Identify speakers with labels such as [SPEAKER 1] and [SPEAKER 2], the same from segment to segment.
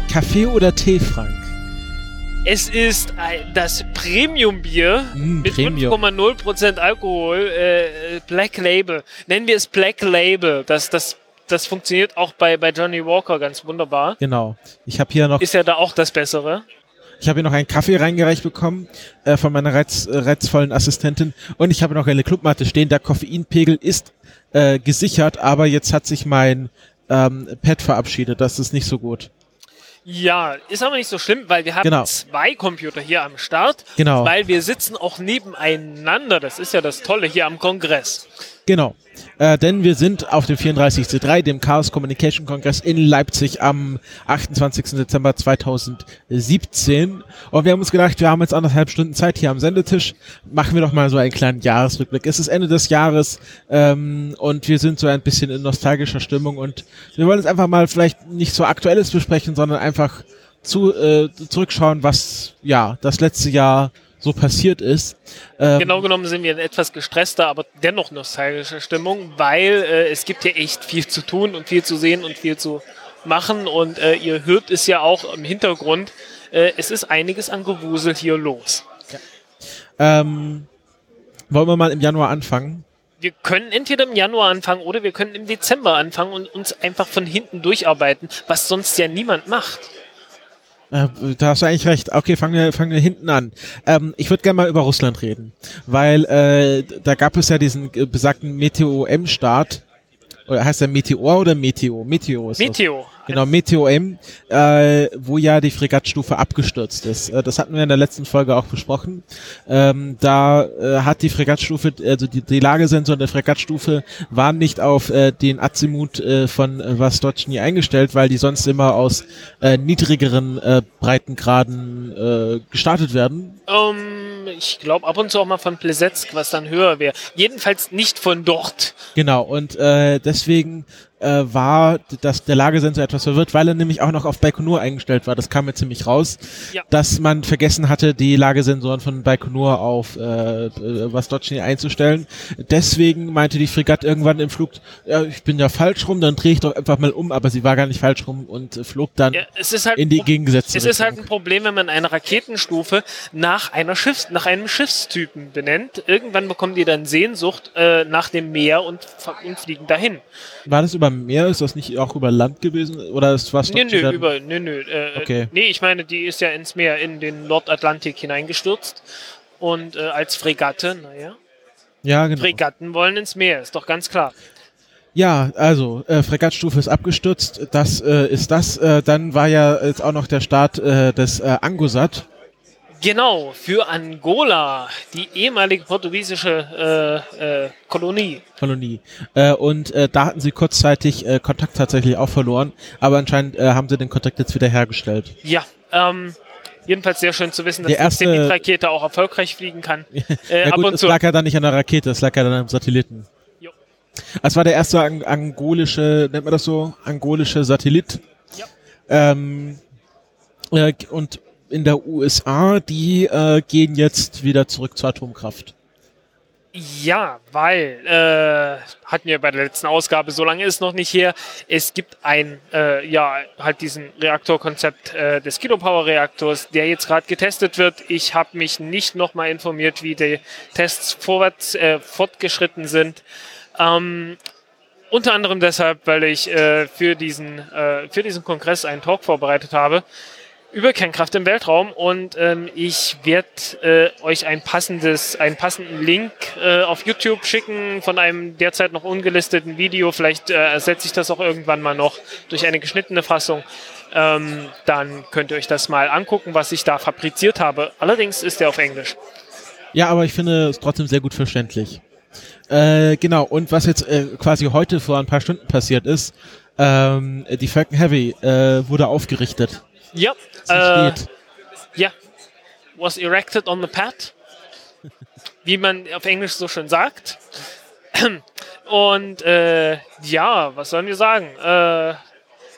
[SPEAKER 1] Kaffee oder Tee, Frank?
[SPEAKER 2] Es ist das Premium-Bier
[SPEAKER 1] Mm,
[SPEAKER 2] mit
[SPEAKER 1] Premium.
[SPEAKER 2] 5,0% Alkohol, äh, Black Label. Nennen wir es Black Label. Das, das, das funktioniert auch bei, bei Johnny Walker ganz wunderbar.
[SPEAKER 1] Genau. Ich habe hier noch,
[SPEAKER 2] Ist ja da auch das Bessere.
[SPEAKER 1] ich habe hier noch einen Kaffee reingereicht bekommen äh, von meiner reiz, äh, reizvollen Assistentin und ich habe noch eine Clubmatte stehen. Der Koffeinpegel ist äh, gesichert, aber jetzt hat sich mein ähm, Pad verabschiedet. Das ist nicht so gut.
[SPEAKER 2] Ja, ist aber nicht so schlimm, weil wir haben
[SPEAKER 1] Genau.
[SPEAKER 2] zwei Computer hier am Start.
[SPEAKER 1] Genau.
[SPEAKER 2] Weil wir sitzen auch nebeneinander. Das ist ja das Tolle hier am Kongress.
[SPEAKER 1] Genau. Äh, denn wir sind auf dem 34C3, dem Chaos Communication Kongress in Leipzig am 28. Dezember 2017. Und wir haben uns gedacht, wir haben jetzt anderthalb Stunden Zeit hier am Sendetisch. Machen wir doch mal so einen kleinen Jahresrückblick. Es ist Ende des Jahres ähm, und wir sind so ein bisschen in nostalgischer Stimmung und wir wollen jetzt einfach mal vielleicht nicht so Aktuelles besprechen, sondern einfach zu, äh, zurückschauen, was ja das letzte Jahr so passiert ist. Ähm,
[SPEAKER 2] Genau genommen sind wir in etwas gestresster, aber dennoch nostalgischer Stimmung, weil äh, es gibt hier echt viel zu tun und viel zu sehen und viel zu machen. Und äh, ihr hört es ja auch im Hintergrund. Äh, es ist einiges an Gewusel hier los.
[SPEAKER 1] Ähm, wollen wir mal im Januar anfangen?
[SPEAKER 2] Wir können entweder im Januar anfangen oder wir können im Dezember anfangen und uns einfach von hinten durcharbeiten, was sonst ja niemand macht.
[SPEAKER 1] Äh, da hast du eigentlich recht. Okay, fangen wir, fangen wir hinten an. Ähm, ich würde gerne mal über Russland reden, weil äh, da gab es ja diesen besagten Meteo-M-Start. Oder heißt der Meteor oder Meteo? Meteo ist.
[SPEAKER 2] Meteo.
[SPEAKER 1] Genau, Meteo M, äh, wo ja die Fregattstufe abgestürzt ist. Äh, das hatten wir in der letzten Folge auch besprochen. Ähm, da äh, hat die Fregattstufe, also die, die Lagesensoren der Fregattstufe waren nicht auf äh, den Azimut äh, von äh, Vostochny eingestellt, weil die sonst immer aus äh, niedrigeren äh, Breitengraden äh, gestartet werden.
[SPEAKER 2] Ähm, ich glaube ab und zu auch mal von Plesetsk, was dann höher wäre. Jedenfalls nicht von dort.
[SPEAKER 1] Genau, und äh, deswegen äh, war das, der Lagesensor etwas verwirrt, weil er nämlich auch noch auf Baikonur eingestellt war. Das kam mir ziemlich raus,
[SPEAKER 2] Ja.
[SPEAKER 1] dass man vergessen hatte, die Lagesensoren von Baikonur auf äh, äh, Vostochny einzustellen. Deswegen meinte die Fregatte irgendwann im Flug, ja, ich bin ja falsch rum, dann drehe ich doch einfach mal um, aber sie war gar nicht falsch rum und äh, flog dann
[SPEAKER 2] Ja, halt
[SPEAKER 1] in die gegengesetzte
[SPEAKER 2] Es ist halt ein. Problem, wenn man eine Raketenstufe nach einer Schiffs nach einem Schiffstypen benennt. Irgendwann bekommen die dann Sehnsucht äh, nach dem Meer und, und fliegen dahin.
[SPEAKER 1] War das über Meer? Ist das nicht auch über Land gewesen? Oder ist was
[SPEAKER 2] Nö, nö, über, nö, nö. Äh,
[SPEAKER 1] Okay.
[SPEAKER 2] Nee, ich meine, die ist ja ins Meer, in den Nordatlantik hineingestürzt. Und äh, als Fregatte, naja,
[SPEAKER 1] Ja, genau.
[SPEAKER 2] Fregatten wollen ins Meer, ist doch ganz klar.
[SPEAKER 1] Ja, also äh, Fregattstufe ist abgestürzt. Das äh, ist das. Äh, dann war ja jetzt auch noch der Start äh, des äh, Angosat.
[SPEAKER 2] Genau, für Angola, die ehemalige portugiesische äh, äh, Kolonie.
[SPEAKER 1] Kolonie. Äh, und äh, da hatten sie kurzzeitig äh, Kontakt tatsächlich auch verloren, aber anscheinend äh, haben sie den Kontakt jetzt wieder hergestellt.
[SPEAKER 2] Ja, ähm, jedenfalls sehr schön zu wissen, dass
[SPEAKER 1] Die erste-
[SPEAKER 2] die Zenit-Rakete auch erfolgreich fliegen kann. Äh,
[SPEAKER 1] ja
[SPEAKER 2] ab
[SPEAKER 1] gut,
[SPEAKER 2] und
[SPEAKER 1] es
[SPEAKER 2] zu.
[SPEAKER 1] lag ja dann nicht an der Rakete, es lag ja dann am Satelliten.
[SPEAKER 2] Jo.
[SPEAKER 1] Es war der erste ang angolische, nennt man das so, angolische Satellit.
[SPEAKER 2] Ja.
[SPEAKER 1] Ähm, äh, und in der USA, die äh, gehen jetzt wieder zurück zur Atomkraft.
[SPEAKER 2] Ja, weil, äh, hatten wir bei der letzten Ausgabe, so lange ist noch nicht her, es gibt ein, äh, ja, halt diesen Reaktorkonzept äh, des Kilopower-Reaktors, der jetzt gerade getestet wird. Ich habe mich nicht nochmal informiert, wie die Tests vorwärts, äh, fortgeschritten sind. Ähm, unter anderem deshalb, weil ich äh, für, diesen, äh, für diesen Kongress einen Talk vorbereitet habe über Kernkraft im Weltraum und ähm, ich werde äh, euch ein passendes, einen passenden Link äh, auf YouTube schicken von einem derzeit noch ungelisteten Video. Vielleicht äh, ersetze ich das auch irgendwann mal noch durch eine geschnittene Fassung. Ähm, dann könnt ihr euch das mal angucken, was ich da fabriziert habe. Allerdings ist der auf Englisch.
[SPEAKER 1] Ja, aber ich finde es trotzdem sehr gut verständlich. Äh, genau, und was jetzt äh, quasi heute vor ein paar Stunden passiert ist, Ähm, die Falcon Heavy äh, wurde aufgerichtet.
[SPEAKER 2] Ja, äh,
[SPEAKER 1] steht.
[SPEAKER 2] ja. Was erected on the pad. Wie man auf Englisch so schön sagt. Und äh, ja, was sollen wir sagen? Äh,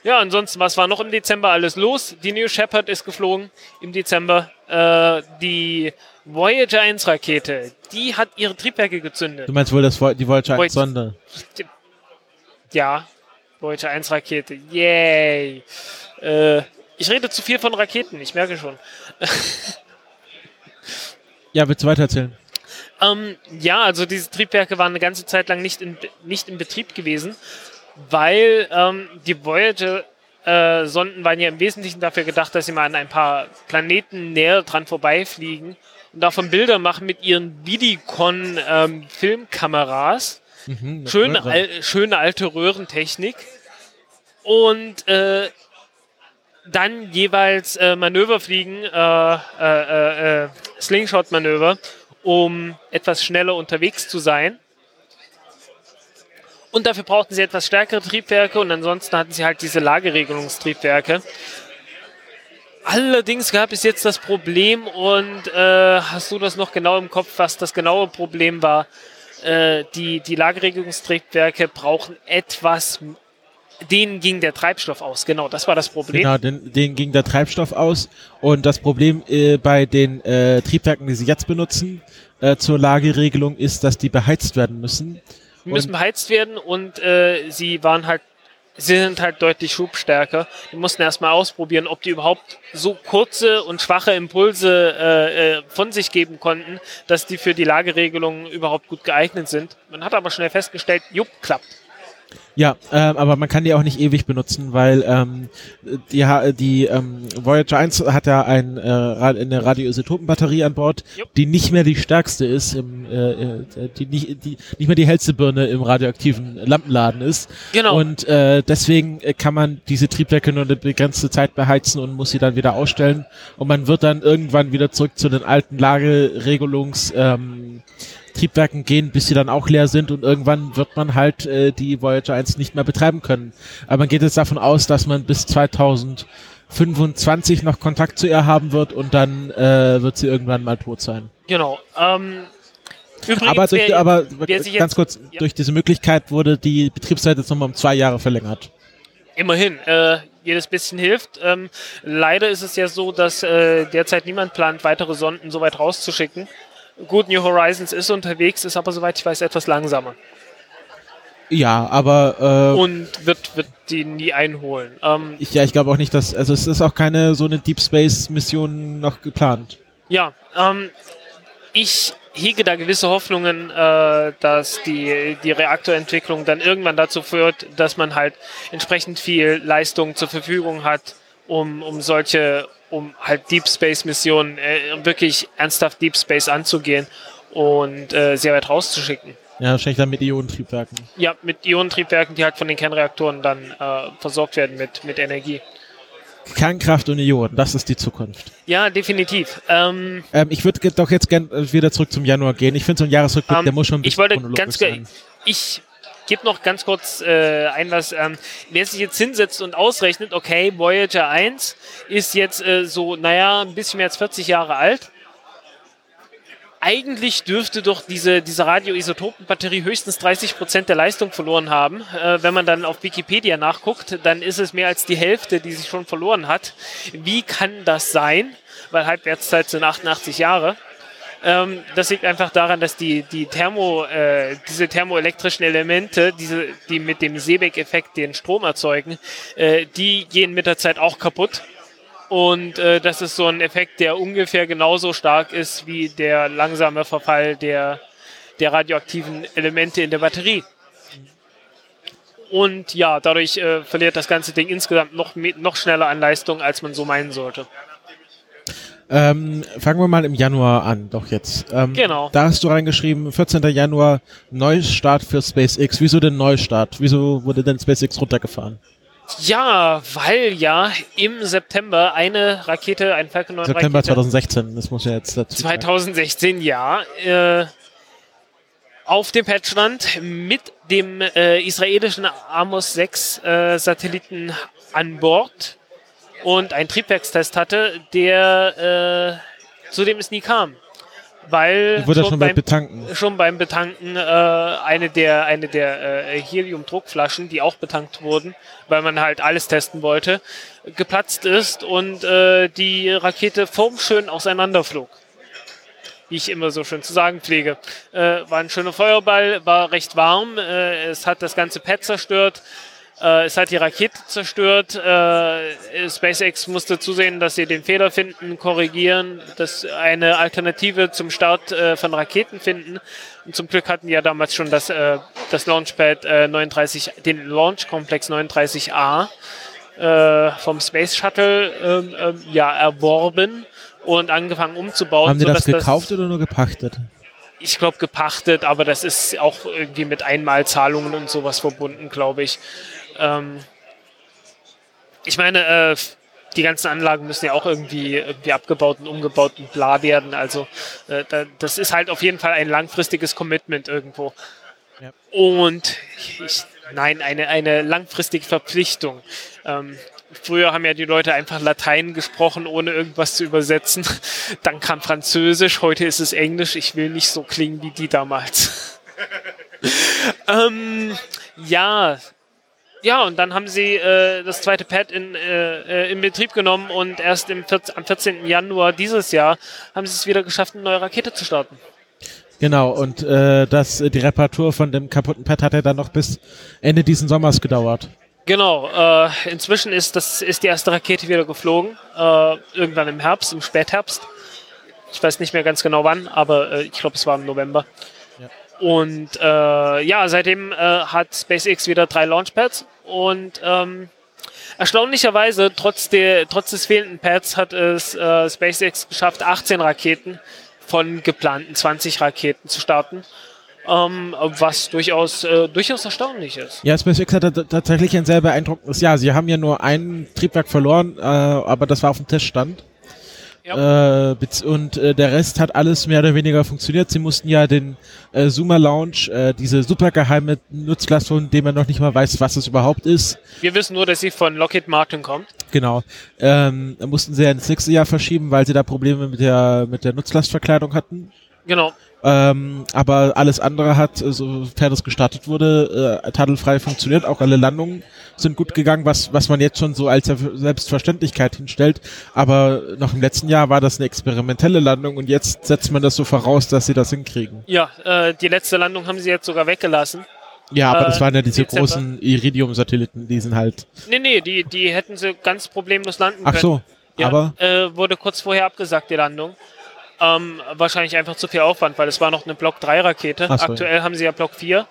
[SPEAKER 2] ja, ansonsten, was war noch im Dezember alles los? Die New Shepard ist geflogen im Dezember. Äh, die Voyager 1 Rakete, die hat ihre Triebwerke gezündet.
[SPEAKER 1] Du meinst wohl das, die Voyager
[SPEAKER 2] Voy-
[SPEAKER 1] 1 Sonde?
[SPEAKER 2] Ja, Voyager 1 Rakete. Yay. Äh, ich rede zu viel von Raketen, ich merke schon.
[SPEAKER 1] Ja, willst du weitererzählen?
[SPEAKER 2] Ähm, ja, also diese Triebwerke waren eine ganze Zeit lang nicht in, nicht in Betrieb gewesen, weil ähm, die Voyager-Sonden waren ja im Wesentlichen dafür gedacht, dass sie mal an ein paar Planeten näher dran vorbeifliegen und davon Bilder machen mit ihren Vidicon-Filmkameras.
[SPEAKER 1] Mhm,
[SPEAKER 2] schöne, al schöne alte Röhrentechnik. Und äh, dann jeweils äh, Manöver fliegen, äh, äh, äh, Slingshot-Manöver, um etwas schneller unterwegs zu sein. Und dafür brauchten sie etwas stärkere Triebwerke und ansonsten hatten sie halt diese Lageregelungstriebwerke. Allerdings gab es jetzt das Problem und äh, hast du das noch genau im Kopf, was das genaue Problem war? Äh, die, die Lagerregelungstriebwerke brauchen etwas, denen ging der Treibstoff aus. Genau, das war das Problem.
[SPEAKER 1] Genau, den, denen ging der Treibstoff aus. Und das Problem äh, bei den äh, Triebwerken, die sie jetzt benutzen, äh, zur Lageregelung ist, dass die beheizt werden müssen.
[SPEAKER 2] Die müssen beheizt werden und äh, sie waren halt, sie sind halt deutlich schubstärker. Die mussten erstmal ausprobieren, ob die überhaupt so kurze und schwache Impulse äh, äh, von sich geben konnten, dass die für die Lageregelung überhaupt gut geeignet sind. Man hat aber schnell festgestellt, jupp, klappt.
[SPEAKER 1] Ja, ähm, aber man kann die auch nicht ewig benutzen, weil ähm, die, die ähm, Voyager 1 hat ja ein, äh, eine Radioisotopenbatterie an Bord,
[SPEAKER 2] Jupp.
[SPEAKER 1] die nicht mehr die stärkste ist, im, äh, äh, die, nicht, die nicht mehr die hellste Birne im radioaktiven Lampenladen ist.
[SPEAKER 2] Genau.
[SPEAKER 1] Und äh, deswegen äh, kann man diese Triebwerke nur eine begrenzte Zeit beheizen und muss sie dann wieder ausstellen. Und man wird dann irgendwann wieder zurück zu den alten Lageregelungs... Ähm, Triebwerken gehen, bis sie dann auch leer sind und irgendwann wird man halt äh, die Voyager 1 nicht mehr betreiben können. Aber man geht jetzt davon aus, dass man bis 2025 noch Kontakt zu ihr haben wird und dann äh, wird sie irgendwann mal tot sein.
[SPEAKER 2] Genau. Ähm, übrigens,
[SPEAKER 1] aber durch,
[SPEAKER 2] wer-
[SPEAKER 1] aber
[SPEAKER 2] wer
[SPEAKER 1] ganz
[SPEAKER 2] jetzt-
[SPEAKER 1] kurz,
[SPEAKER 2] Ja.
[SPEAKER 1] durch diese Möglichkeit wurde die Betriebszeit jetzt nochmal um zwei Jahre verlängert.
[SPEAKER 2] Immerhin, äh, jedes bisschen hilft. Ähm, leider ist es ja so, dass äh, derzeit niemand plant, weitere Sonden so weit rauszuschicken. Gut, New Horizons ist unterwegs, ist aber soweit ich weiß etwas langsamer
[SPEAKER 1] Ja, aber äh,
[SPEAKER 2] und wird, wird die nie einholen. Ähm,
[SPEAKER 1] ich, ja, ich glaube auch nicht, dass, also es ist auch keine so eine Deep Space Mission noch geplant.
[SPEAKER 2] ja, ähm, ich hege da gewisse Hoffnungen, äh, dass die, die Reaktorentwicklung dann irgendwann dazu führt, dass man halt entsprechend viel Leistung zur Verfügung hat, um, um solche, um halt Deep Space Missionen äh, wirklich ernsthaft Deep Space anzugehen und äh, sehr weit rauszuschicken.
[SPEAKER 1] Ja, wahrscheinlich dann mit Ionentriebwerken.
[SPEAKER 2] Ja, mit Ionentriebwerken, die halt von den Kernreaktoren dann äh, versorgt werden mit, mit Energie.
[SPEAKER 1] Kernkraft und Ionen, das ist die Zukunft.
[SPEAKER 2] Ja, definitiv. Ähm,
[SPEAKER 1] Ähm, ich würde doch jetzt gern äh, wieder zurück zum Januar gehen. Ich finde so ein Jahresrückblick,
[SPEAKER 2] Ähm,
[SPEAKER 1] der muss schon ein
[SPEAKER 2] ich
[SPEAKER 1] bisschen
[SPEAKER 2] wollte
[SPEAKER 1] chronologisch
[SPEAKER 2] ganz
[SPEAKER 1] sein.
[SPEAKER 2] ich gebe noch ganz kurz äh, ein was ähm, wer sich jetzt hinsetzt und ausrechnet okay Voyager 1 ist jetzt äh, so naja ein bisschen mehr als 40 Jahre alt eigentlich dürfte doch diese, diese Radioisotopenbatterie höchstens 30% der Leistung verloren haben. Äh, wenn man dann auf Wikipedia nachguckt, dann ist es mehr als die Hälfte, die sie schon verloren hat. Wie kann das sein? Weil Halbwertszeit sind 88 Jahre. Ähm, das liegt einfach daran, dass die, die Thermo, äh, diese thermoelektrischen Elemente, diese, die mit dem Seebeck-Effekt den Strom erzeugen, äh, die gehen mit der Zeit auch kaputt. Und äh, das ist so ein Effekt, der ungefähr genauso stark ist wie der langsame Verfall der, der radioaktiven Elemente in der Batterie. Und ja, dadurch äh, verliert das ganze Ding insgesamt noch, noch schneller an Leistung, als man so meinen sollte.
[SPEAKER 1] Ähm, fangen wir mal im Januar an, doch jetzt. Ähm,
[SPEAKER 2] Genau.
[SPEAKER 1] Da hast du reingeschrieben, 14. Januar, Neustart für SpaceX. Wieso denn Neustart? Wieso wurde denn SpaceX runtergefahren?
[SPEAKER 2] Ja, weil ja im September eine Rakete, ein Falcon 9
[SPEAKER 1] September
[SPEAKER 2] Rakete,
[SPEAKER 1] 2016, das muss ja jetzt dazu sagen.
[SPEAKER 2] 2016, ja, äh, auf dem Pad stand mit dem äh, israelischen Amos 6 äh, Satelliten an Bord und einen Triebwerkstest hatte, der äh, zu dem es nie kam. Weil
[SPEAKER 1] Wurde
[SPEAKER 2] schon,
[SPEAKER 1] schon beim Betanken.
[SPEAKER 2] schon beim Betanken äh, eine der, eine der äh, Helium-Druckflaschen, die auch betankt wurden, weil man halt alles testen wollte, geplatzt ist und äh, die Rakete formschön auseinanderflog. Wie ich immer so schön zu sagen pflege. Äh, war ein schöner Feuerball, war recht warm, äh, es hat das ganze Pad zerstört, äh, es hat die Rakete zerstört. Äh, SpaceX musste zusehen, dass sie den Fehler finden, korrigieren, dass eine Alternative zum Start äh, von Raketen finden. Und zum Glück hatten die ja damals schon das, äh, das Launchpad äh, 39, den Launchkomplex 39A äh, vom Space Shuttle ähm, ähm, ja erworben und angefangen umzubauen.
[SPEAKER 1] Haben die das gekauft oder nur gepachtet?
[SPEAKER 2] ich glaube, gepachtet, aber das ist auch irgendwie mit Einmalzahlungen und sowas verbunden, glaube ich. Ähm ich meine, äh, die ganzen Anlagen müssen ja auch irgendwie, irgendwie abgebaut und umgebaut und bla werden. Also äh, da, das ist halt auf jeden Fall ein langfristiges Commitment irgendwo.
[SPEAKER 1] Ja.
[SPEAKER 2] Und ich, nein, eine, eine langfristige Verpflichtung. Ähm, früher haben ja die Leute einfach Latein gesprochen, ohne irgendwas zu übersetzen. Dann kam Französisch, heute ist es Englisch. Ich will nicht so klingen wie die damals. ähm, ja, ja, und dann haben sie äh, das zweite Pad in, äh, äh in Betrieb genommen und erst im 14, am 14. Januar dieses Jahr haben sie es wieder geschafft, eine neue Rakete zu starten.
[SPEAKER 1] Genau, und äh, das, die Reparatur von dem kaputten Pad hat ja dann noch bis Ende diesen Sommers gedauert.
[SPEAKER 2] Genau, äh, inzwischen ist, das, ist die erste Rakete wieder geflogen, äh, irgendwann im Herbst, im Spätherbst. Ich weiß nicht mehr ganz genau wann, aber äh, ich glaube, es war im November. Und äh, ja, seitdem äh, hat SpaceX wieder drei Launchpads und ähm, erstaunlicherweise, trotz, der, trotz des fehlenden Pads, hat es äh, SpaceX geschafft, 18 Raketen von geplanten 20 Raketen zu starten. Ähm, was durchaus, äh, durchaus erstaunlich ist.
[SPEAKER 1] Ja, SpaceX hatte tatsächlich ein sehr beeindruckendes Jahr. Sie haben ja nur ein Triebwerk verloren, äh, aber das war auf dem Teststand.
[SPEAKER 2] Ja.
[SPEAKER 1] Äh, und äh, der Rest hat alles mehr oder weniger funktioniert. Sie mussten ja den äh, Zoomer Launch, äh, diese super geheime Nutzlast, von dem man noch nicht mal weiß, was es überhaupt ist,
[SPEAKER 2] Wir wissen nur, dass sie von Lockheed Martin kommt.
[SPEAKER 1] genau, ähm, mussten sie ja ins nächste Jahr verschieben, weil sie da Probleme mit der mit der Nutzlastverkleidung hatten.
[SPEAKER 2] Genau.
[SPEAKER 1] Ähm, aber alles andere hat, äh, sofern es gestartet wurde, äh, tadelfrei funktioniert. Auch alle Landungen sind gut gegangen, was, was man jetzt schon so als Selbstverständlichkeit hinstellt. Aber noch im letzten Jahr war das eine experimentelle Landung und jetzt setzt man das so voraus, dass sie das hinkriegen.
[SPEAKER 2] Ja, äh, die letzte Landung haben sie jetzt sogar weggelassen.
[SPEAKER 1] Ja, aber
[SPEAKER 2] Äh,
[SPEAKER 1] das waren ja diese
[SPEAKER 2] Dezember.
[SPEAKER 1] großen Iridium-Satelliten, die sind halt.
[SPEAKER 2] Nee, nee, die, die hätten sie ganz problemlos landen
[SPEAKER 1] Ach
[SPEAKER 2] können.
[SPEAKER 1] so,
[SPEAKER 2] Ja,
[SPEAKER 1] aber
[SPEAKER 2] äh, wurde kurz vorher abgesagt, die Landung. Ähm, wahrscheinlich einfach zu viel Aufwand, weil es war noch eine Block 3 Rakete.
[SPEAKER 1] So,
[SPEAKER 2] Aktuell haben sie ja Block 4.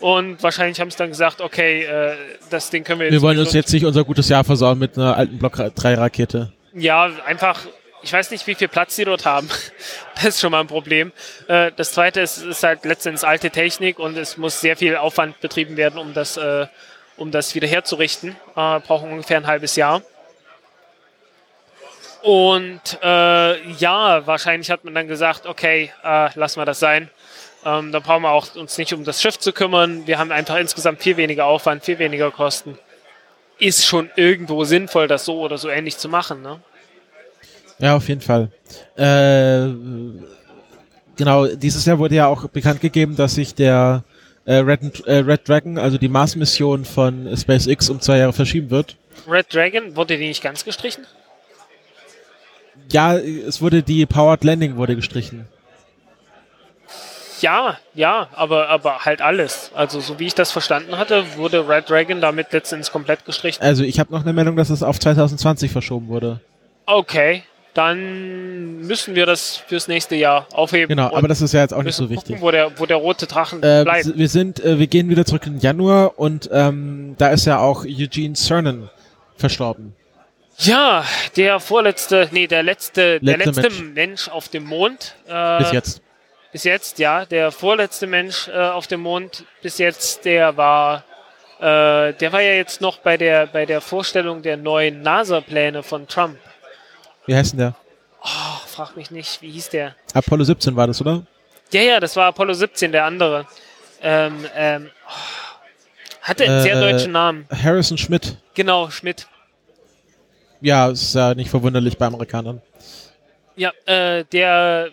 [SPEAKER 2] Und wahrscheinlich haben sie dann gesagt, okay, äh, das Ding können wir jetzt.
[SPEAKER 1] wir wollen uns jetzt nicht unser gutes Jahr versauen mit einer alten Block 3 Rakete.
[SPEAKER 2] Ja, einfach, ich weiß nicht, wie viel Platz sie dort haben. Das ist schon mal ein Problem. Äh, das zweite ist, ist halt letztendlich alte Technik und es muss sehr viel Aufwand betrieben werden, um das, äh, um das wieder herzurichten. Äh, brauchen ungefähr ein halbes Jahr. Und äh, ja, wahrscheinlich hat man dann gesagt, okay, äh, lassen wir das sein. Ähm, dann brauchen wir auch uns nicht um das Schiff zu kümmern. Wir haben einfach insgesamt viel weniger Aufwand, viel weniger Kosten. Ist schon irgendwo sinnvoll, das so oder so ähnlich zu machen, ne?
[SPEAKER 1] Ja, auf jeden Fall. Äh, genau, dieses Jahr wurde ja auch bekannt gegeben, dass sich der äh, Red, äh, Red Dragon, also die Mars-Mission von SpaceX um zwei Jahre verschieben wird.
[SPEAKER 2] Red Dragon, wurde die nicht ganz gestrichen?
[SPEAKER 1] Ja, es wurde die Powered Landing wurde gestrichen.
[SPEAKER 2] Ja, ja, aber, aber halt alles. Also so wie ich das verstanden hatte, wurde Red Dragon damit letztendlich komplett gestrichen.
[SPEAKER 1] Also ich habe noch eine Meldung, dass es auf 2020 verschoben wurde.
[SPEAKER 2] Okay, dann müssen wir das fürs nächste Jahr aufheben.
[SPEAKER 1] Genau, aber das ist ja jetzt auch nicht so
[SPEAKER 2] gucken,
[SPEAKER 1] wichtig.
[SPEAKER 2] wo der, wo der rote Drachen
[SPEAKER 1] Äh,
[SPEAKER 2] bleibt.
[SPEAKER 1] wir sind, äh, wir gehen wieder zurück in Januar und ähm, da ist ja auch Eugene Cernan verstorben.
[SPEAKER 2] Ja, der vorletzte, nee, der letzte, der
[SPEAKER 1] Letzte
[SPEAKER 2] letzte Mensch. auf dem Mond. Äh,
[SPEAKER 1] Bis jetzt.
[SPEAKER 2] Bis jetzt, ja. Der vorletzte Mensch äh, auf dem Mond bis jetzt, der war, äh, der war ja jetzt noch bei der, bei der Vorstellung der neuen NASA-Pläne von Trump.
[SPEAKER 1] Wie heißt denn der?
[SPEAKER 2] Oh, frag mich nicht, wie hieß der?
[SPEAKER 1] Apollo 17 war das, oder?
[SPEAKER 2] Ja, ja, das war Apollo 17, der andere. Ähm, ähm, oh, hatte einen sehr
[SPEAKER 1] Äh,
[SPEAKER 2] deutschen Namen.
[SPEAKER 1] Harrison Schmidt.
[SPEAKER 2] Genau, Schmidt.
[SPEAKER 1] Ja, ist ja nicht verwunderlich bei Amerikanern.
[SPEAKER 2] Ja, äh, der,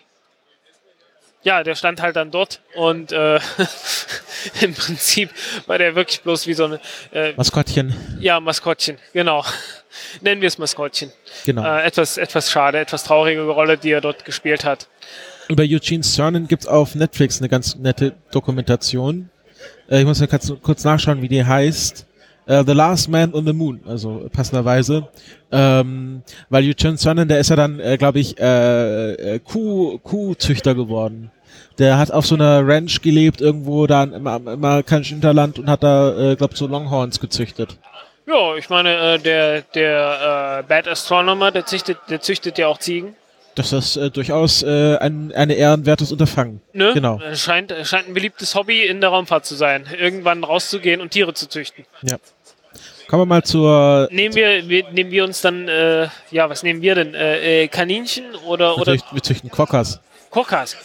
[SPEAKER 2] ja, der stand halt dann dort und äh, im Prinzip war der wirklich bloß wie so eine, äh,
[SPEAKER 1] Maskottchen.
[SPEAKER 2] ja, Maskottchen, genau. Nennen wir es Maskottchen.
[SPEAKER 1] Genau.
[SPEAKER 2] Äh, etwas, etwas schade, etwas traurige Rolle, die er dort gespielt hat.
[SPEAKER 1] Über Eugene Cernan gibt's auf Netflix eine ganz nette Dokumentation. Äh, ich muss mal kurz, kurz nachschauen, wie die heißt. Äh, the Last Man on the Moon, also passenderweise. Ähm, weil Eugene Cernan, der ist ja dann, äh, glaube ich, äh, äh, Kuh, Kuhzüchter geworden. Der hat auf so einer Ranch gelebt, irgendwo da im, amerikanischen Hinterland und hat da, äh, glaube so Longhorns gezüchtet.
[SPEAKER 2] Ja, ich meine, äh, der, der äh, Bad Astronomer, der züchtet, der züchtet ja auch Ziegen.
[SPEAKER 1] Das ist äh, durchaus äh, ein, ein ehrenwertes Unterfangen.
[SPEAKER 2] Ne?
[SPEAKER 1] Genau.
[SPEAKER 2] Scheint, scheint ein beliebtes Hobby in der Raumfahrt zu sein, irgendwann rauszugehen und Tiere zu züchten.
[SPEAKER 1] Ja. Kommen wir mal zur.
[SPEAKER 2] Nehmen wir, wir nehmen wir uns dann, äh, ja, was nehmen wir denn? Äh, äh, Kaninchen oder, oder
[SPEAKER 1] Natürlich, wir züchten Quokkas.
[SPEAKER 2] Kokas?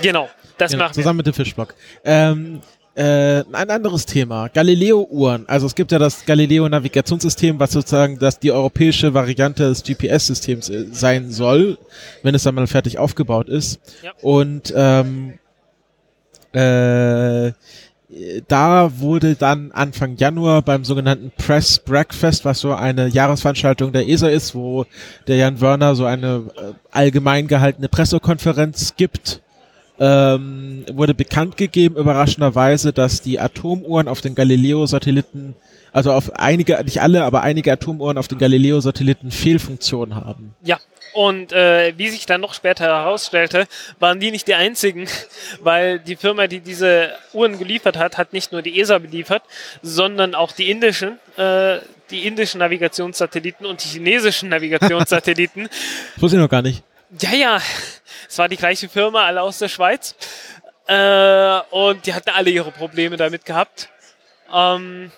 [SPEAKER 2] Genau, das
[SPEAKER 1] Genau,
[SPEAKER 2] machen wir.
[SPEAKER 1] zusammen mit dem Fischblock. Ähm, äh, ein anderes Thema. Galileo-Uhren. Also es gibt ja das Galileo-Navigationssystem, was sozusagen das die europäische Variante des GPS-Systems äh, sein soll, wenn es dann mal fertig aufgebaut ist.
[SPEAKER 2] Ja.
[SPEAKER 1] Und ähm, äh, da wurde dann Anfang Januar beim sogenannten Press Breakfast, was so eine Jahresveranstaltung der ESA ist, wo der Jan Wörner so eine äh, allgemein gehaltene Pressekonferenz gibt, ähm, wurde bekannt gegeben, überraschenderweise, dass die Atomuhren auf den Galileo-Satelliten, also auf einige, nicht alle, aber einige Atomuhren auf den Galileo-Satelliten Fehlfunktionen haben.
[SPEAKER 2] Ja, und äh, wie sich dann noch später herausstellte, waren die nicht die einzigen, weil die Firma, die diese Uhren geliefert hat, hat nicht nur die ESA beliefert, sondern auch die indischen, äh, die indischen Navigationssatelliten und die chinesischen Navigationssatelliten.
[SPEAKER 1] Das wusste ich noch gar nicht.
[SPEAKER 2] ja, ja, es war die gleiche Firma, alle aus der Schweiz. Äh, und die hatten alle ihre Probleme damit gehabt. Ähm,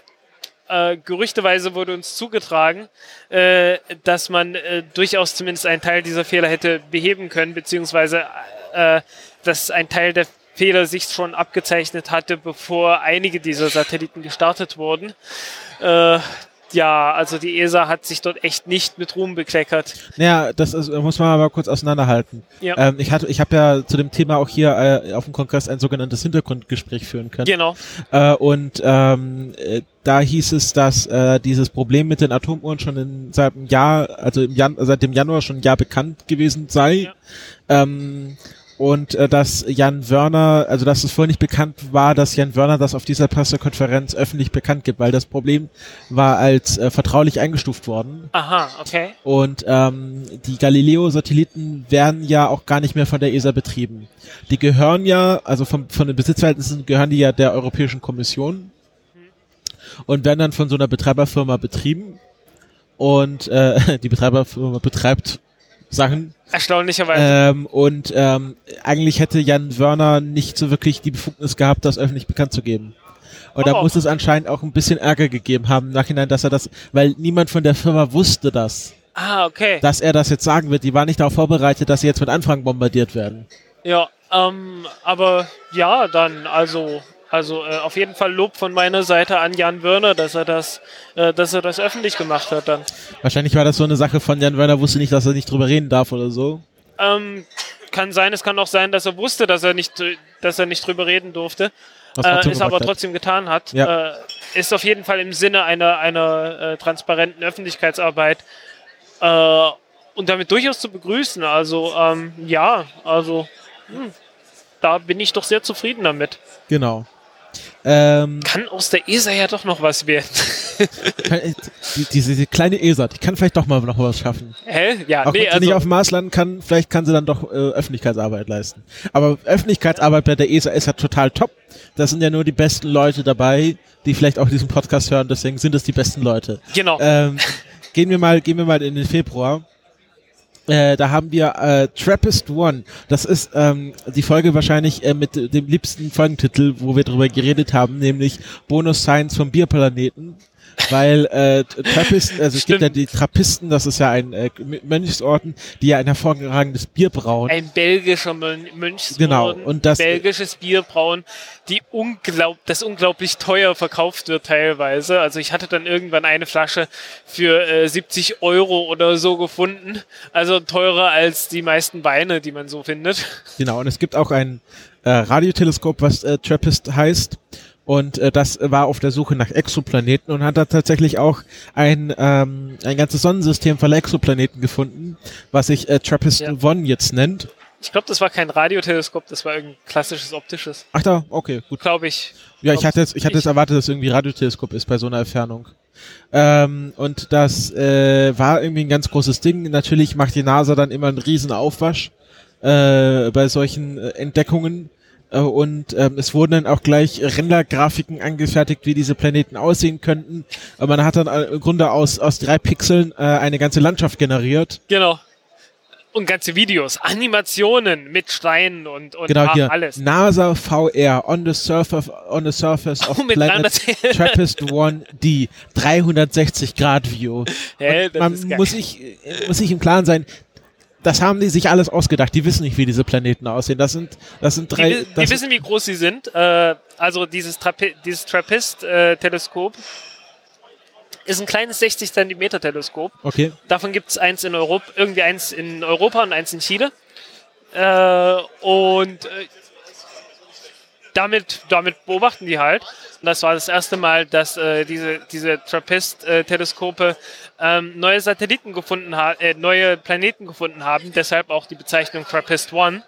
[SPEAKER 2] äh, gerüchteweise wurde uns zugetragen, äh, dass man äh, durchaus zumindest einen Teil dieser Fehler hätte beheben können, beziehungsweise äh, dass ein Teil der Fehler sich schon abgezeichnet hatte, bevor einige dieser Satelliten gestartet wurden. Ja, also die ESA hat sich dort echt nicht mit Ruhm bekleckert.
[SPEAKER 1] Naja, das ist, muss man aber kurz auseinanderhalten.
[SPEAKER 2] Ja.
[SPEAKER 1] Ähm, ich hatte, ich habe ja zu dem Thema auch hier äh, auf dem Kongress ein sogenanntes Hintergrundgespräch führen können.
[SPEAKER 2] Genau.
[SPEAKER 1] Äh, und ähm, äh, da hieß es, dass äh, dieses Problem mit den Atomuhren schon in, seit dem Jahr, also im Jan seit dem Januar schon ein Jahr bekannt gewesen sei. Ähm, und äh, dass Jan Wörner, also dass es vorher nicht bekannt war, dass Jan Wörner das auf dieser Pressekonferenz öffentlich bekannt gibt, weil das Problem war als äh, vertraulich eingestuft worden.
[SPEAKER 2] Aha, okay.
[SPEAKER 1] Und ähm, die Galileo-Satelliten werden ja auch gar nicht mehr von der ESA betrieben. Die gehören ja, also vom, von den Besitzverhältnissen gehören die ja der Europäischen Kommission und werden dann von so einer Betreiberfirma betrieben. Und äh, die Betreiberfirma betreibt Sachen.
[SPEAKER 2] Erstaunlicherweise.
[SPEAKER 1] Ähm, und ähm, eigentlich hätte Jan Wörner nicht so wirklich die Befugnis gehabt, das öffentlich bekannt zu geben. Und da
[SPEAKER 2] Oh.
[SPEAKER 1] muss es anscheinend auch ein bisschen Ärger gegeben haben im Nachhinein, dass er das, weil niemand von der Firma wusste das,
[SPEAKER 2] ah, okay.
[SPEAKER 1] dass er das jetzt sagen wird. Die war nicht darauf vorbereitet, dass sie jetzt mit Anfragen bombardiert werden.
[SPEAKER 2] Ja, ähm, aber ja, dann, also, also äh, auf jeden Fall Lob von meiner Seite an Jan Wörner, dass er das, äh, dass er das öffentlich gemacht hat dann.
[SPEAKER 1] Wahrscheinlich war das so eine Sache von Jan Werner, wusste nicht, dass er nicht drüber reden darf oder so.
[SPEAKER 2] Ähm, kann sein, es kann auch sein, dass er wusste, dass er nicht, dass er nicht drüber reden durfte, äh, es aber
[SPEAKER 1] hat.
[SPEAKER 2] trotzdem getan hat.
[SPEAKER 1] Ja.
[SPEAKER 2] Äh, ist auf jeden Fall im Sinne einer, einer äh, transparenten Öffentlichkeitsarbeit äh, und damit durchaus zu begrüßen. Also ähm, ja, also hm, da bin ich doch sehr zufrieden damit.
[SPEAKER 1] Genau. Ähm,
[SPEAKER 2] Kann aus der ESA ja doch noch was werden.
[SPEAKER 1] kann, äh, die, diese, diese kleine ESA, die kann vielleicht doch mal noch was schaffen.
[SPEAKER 2] Hä? Ja,
[SPEAKER 1] Auch
[SPEAKER 2] nee,
[SPEAKER 1] wenn sie nicht
[SPEAKER 2] also,
[SPEAKER 1] auf dem Mars landen kann, vielleicht kann sie dann doch äh, Öffentlichkeitsarbeit leisten. Aber Öffentlichkeitsarbeit bei der ESA ist ja total top. Da sind ja nur die besten Leute dabei, die vielleicht auch diesen Podcast hören, deswegen sind es die besten Leute.
[SPEAKER 2] genau.
[SPEAKER 1] Ähm, gehen wir mal, gehen wir mal in den Februar. Äh, da haben wir äh, Trappist One. Das ist ähm, die Folge wahrscheinlich äh, mit dem liebsten Folgentitel, wo wir drüber geredet haben, nämlich Bonus Science vom Bierplaneten. Weil äh, Trappist, also es gibt ja die Trappisten, das ist ja ein äh, Mönchsorden, die ja ein hervorragendes Bier brauen.
[SPEAKER 2] Ein belgischer Mön Mönchsorden,
[SPEAKER 1] Genau, und das-
[SPEAKER 2] belgisches Bier brauen, die unglaub, das unglaublich teuer verkauft wird teilweise. Also ich hatte dann irgendwann eine Flasche für äh, 70 Euro oder so gefunden. Also teurer als die meisten Weine, die man so findet.
[SPEAKER 1] Genau, und es gibt auch ein äh, Radioteleskop, was äh, Trappist heißt. Und äh, das war auf der Suche nach Exoplaneten und hat da tatsächlich auch ein, ähm, ein ganzes Sonnensystem voller Exoplaneten gefunden, was sich äh, Trappist
[SPEAKER 2] Ja.
[SPEAKER 1] One jetzt nennt.
[SPEAKER 2] Ich glaube, das war kein Radioteleskop, das war irgendein klassisches optisches.
[SPEAKER 1] Ach da, okay, gut.
[SPEAKER 2] Glaube ich.
[SPEAKER 1] Ja, ich hatte jetzt, ich hatte jetzt erwartet, dass irgendwie Radioteleskop ist bei so einer Entfernung. Ähm, und das äh, war irgendwie ein ganz großes Ding. Natürlich macht die NASA dann immer einen riesen Aufwasch äh, bei solchen äh, Entdeckungen. Äh, und ähm, es wurden dann auch gleich Rendergrafiken angefertigt, wie diese Planeten aussehen könnten. Und man hat dann äh, im Grunde aus, aus drei Pixeln äh, eine ganze Landschaft generiert.
[SPEAKER 2] Genau. Und ganze Videos, Animationen mit Steinen und, und
[SPEAKER 1] Genau hier.
[SPEAKER 2] alles.
[SPEAKER 1] NASA VR on the surface, on the surface of
[SPEAKER 2] Oh, mit
[SPEAKER 1] planet
[SPEAKER 2] 300
[SPEAKER 1] Trappist 1D. 360 Grad View.
[SPEAKER 2] Hä,
[SPEAKER 1] man muss sich, äh, muss sich im Klaren sein, das haben die sich alles ausgedacht. Die wissen nicht, wie diese Planeten aussehen. Das sind, das sind
[SPEAKER 2] Die,
[SPEAKER 1] drei.
[SPEAKER 2] die
[SPEAKER 1] das
[SPEAKER 2] wissen, wie groß sie sind. Äh, also dieses, Trapi dieses Trappist-Teleskop ist ein kleines 60 Zentimeter Teleskop.
[SPEAKER 1] okay.
[SPEAKER 2] Davon gibt es eins in Europa, irgendwie eins in Europa und eins in Chile. Äh, und äh, damit, damit beobachten die halt. Und das war das erste Mal, dass äh, diese, diese Trappist-Teleskope ähm, neue Satelliten gefunden haben, äh, neue Planeten gefunden haben. Deshalb auch die Bezeichnung Trappist One.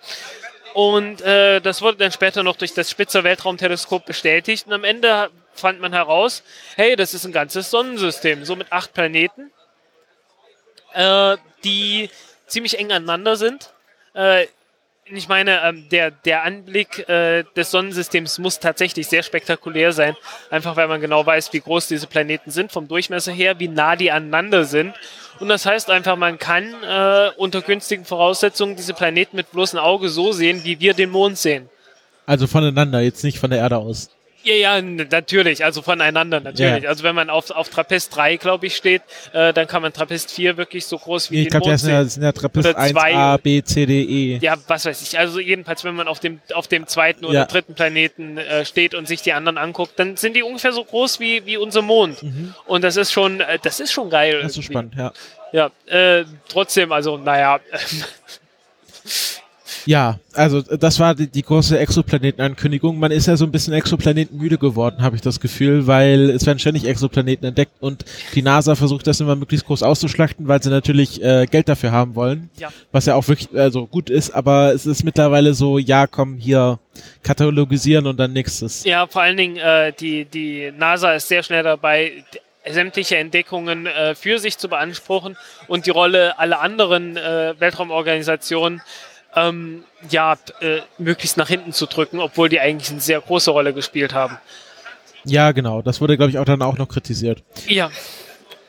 [SPEAKER 2] Und äh, das wurde dann später noch durch das Spitzer Weltraumteleskop bestätigt. Und am Ende fand man heraus, hey, das ist ein ganzes Sonnensystem, so mit acht Planeten, äh, die ziemlich eng aneinander sind. Äh, ich meine, ähm, der, der Anblick äh, des Sonnensystems muss tatsächlich sehr spektakulär sein. Einfach weil man genau weiß, wie groß diese Planeten sind, vom Durchmesser her, wie nah die aneinander sind. Und das heißt einfach, man kann äh, unter günstigen Voraussetzungen diese Planeten mit bloßem Auge so sehen, wie wir den Mond sehen.
[SPEAKER 1] Also voneinander, jetzt nicht von der Erde aus.
[SPEAKER 2] Ja, ja, natürlich, also voneinander, natürlich.
[SPEAKER 1] Ja.
[SPEAKER 2] Also wenn man auf, auf Trappist 3, glaube ich, steht, äh, dann kann man Trappist 4 wirklich so groß wie
[SPEAKER 1] Nee, ich
[SPEAKER 2] den Mond
[SPEAKER 1] das sind ja, sind
[SPEAKER 2] zwei.
[SPEAKER 1] 1a, B, C, D, E.
[SPEAKER 2] Ja, was weiß ich. Also jedenfalls, wenn man auf dem, auf dem zweiten oder
[SPEAKER 1] Ja.
[SPEAKER 2] dritten Planeten äh, steht und sich die anderen anguckt, dann sind die ungefähr so groß wie, wie unser Mond. Und das ist schon, äh, das ist schon geil.
[SPEAKER 1] Mhm. Das ist so spannend, ja.
[SPEAKER 2] Ja, äh, trotzdem, also naja,
[SPEAKER 1] Ja, also äh, das war die, die große Exoplanetenankündigung. Man ist ja so ein bisschen exoplanetenmüde geworden, habe ich das Gefühl, weil es werden ständig Exoplaneten entdeckt und die NASA versucht das immer möglichst groß auszuschlachten, weil sie natürlich äh, Geld dafür haben wollen.
[SPEAKER 2] Ja.
[SPEAKER 1] Was ja auch wirklich also gut ist, aber es ist mittlerweile so, ja, komm hier katalogisieren und dann nächstes.
[SPEAKER 2] ja, vor allen Dingen, äh, die, die NASA ist sehr schnell dabei, sämtliche Entdeckungen äh, für sich zu beanspruchen und die Rolle aller anderen äh, Weltraumorganisationen ähm, ja, äh, möglichst nach hinten zu drücken, obwohl die eigentlich eine sehr große Rolle gespielt haben.
[SPEAKER 1] Ja, genau. Das wurde, glaube ich, auch dann auch noch kritisiert.
[SPEAKER 2] Ja.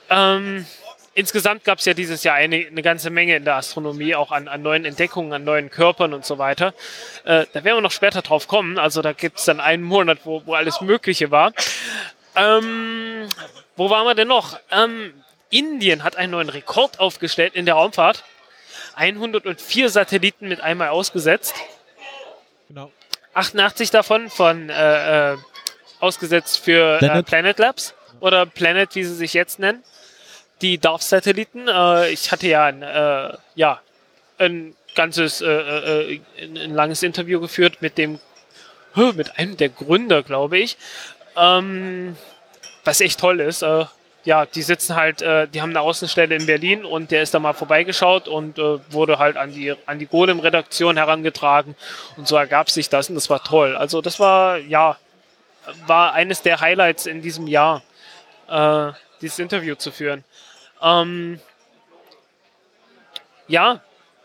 [SPEAKER 2] Ähm, insgesamt gab es ja dieses Jahr eine, eine ganze Menge in der Astronomie, auch an, an neuen Entdeckungen, an neuen Körpern und so weiter. Äh, da werden wir noch später drauf kommen. Also da gibt es dann einen Monat, wo, wo alles Mögliche war. Ähm, wo waren wir denn noch? Ähm, Indien hat einen neuen Rekord aufgestellt in der Raumfahrt. 104 Satelliten mit einmal ausgesetzt.
[SPEAKER 1] Genau.
[SPEAKER 2] 88 davon von äh, äh, ausgesetzt für Planet.
[SPEAKER 1] Planet.
[SPEAKER 2] Äh, Planet Labs oder Planet, wie sie sich jetzt nennen. Die DARF-Satelliten. Äh, ich hatte ja ein, äh, ja, ein ganzes, äh, äh, ein, ein langes Interview geführt mit dem, mit einem der Gründer, glaube ich. Ähm, was echt toll ist. Ja, die sitzen halt, äh, die haben eine Außenstelle in Berlin und der ist da mal vorbeigeschaut und äh, wurde halt an die, an die Golem-Redaktion herangetragen und so ergab sich das und das war toll. Also das war, ja, war eines der Highlights in diesem Jahr, äh, dieses Interview zu führen. Ähm, ja,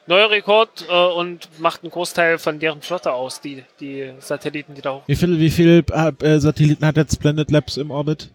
[SPEAKER 2] neuer Rekord äh, und macht einen Großteil von deren Flotte aus, die, die Satelliten, die da hoch.
[SPEAKER 1] Wie viel, wie viel äh, Satelliten hat jetzt Planet Labs im Orbit?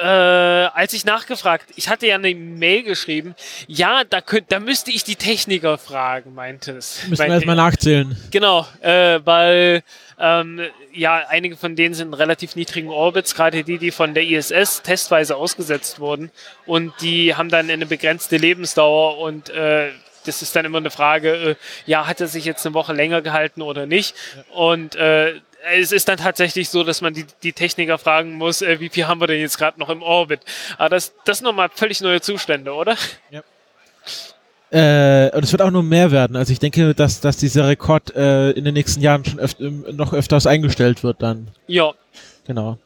[SPEAKER 2] Äh, als ich nachgefragt, ich hatte ja eine Mail geschrieben, ja, da, könnt, da müsste ich die Techniker fragen, meinte es.
[SPEAKER 1] Müssen wir erstmal nachzählen.
[SPEAKER 2] Genau, äh, weil ähm, ja, einige von denen sind in relativ niedrigen Orbits, gerade die, die von der ISS testweise ausgesetzt wurden. Und die haben dann eine begrenzte Lebensdauer und äh, das ist dann immer eine Frage, äh, ja, hat er sich jetzt eine Woche länger gehalten oder nicht? Ja. Und äh, es ist dann tatsächlich so, dass man die, die Techniker fragen muss, äh, wie viel haben wir denn jetzt gerade noch im Orbit? Aber das, das sind nochmal völlig neue Zustände, oder?
[SPEAKER 1] Ja. Äh, und es wird auch noch mehr werden. Also ich denke, dass, dass dieser Rekord äh, in den nächsten Jahren schon öf noch öfters eingestellt wird dann.
[SPEAKER 2] Ja.
[SPEAKER 1] Genau.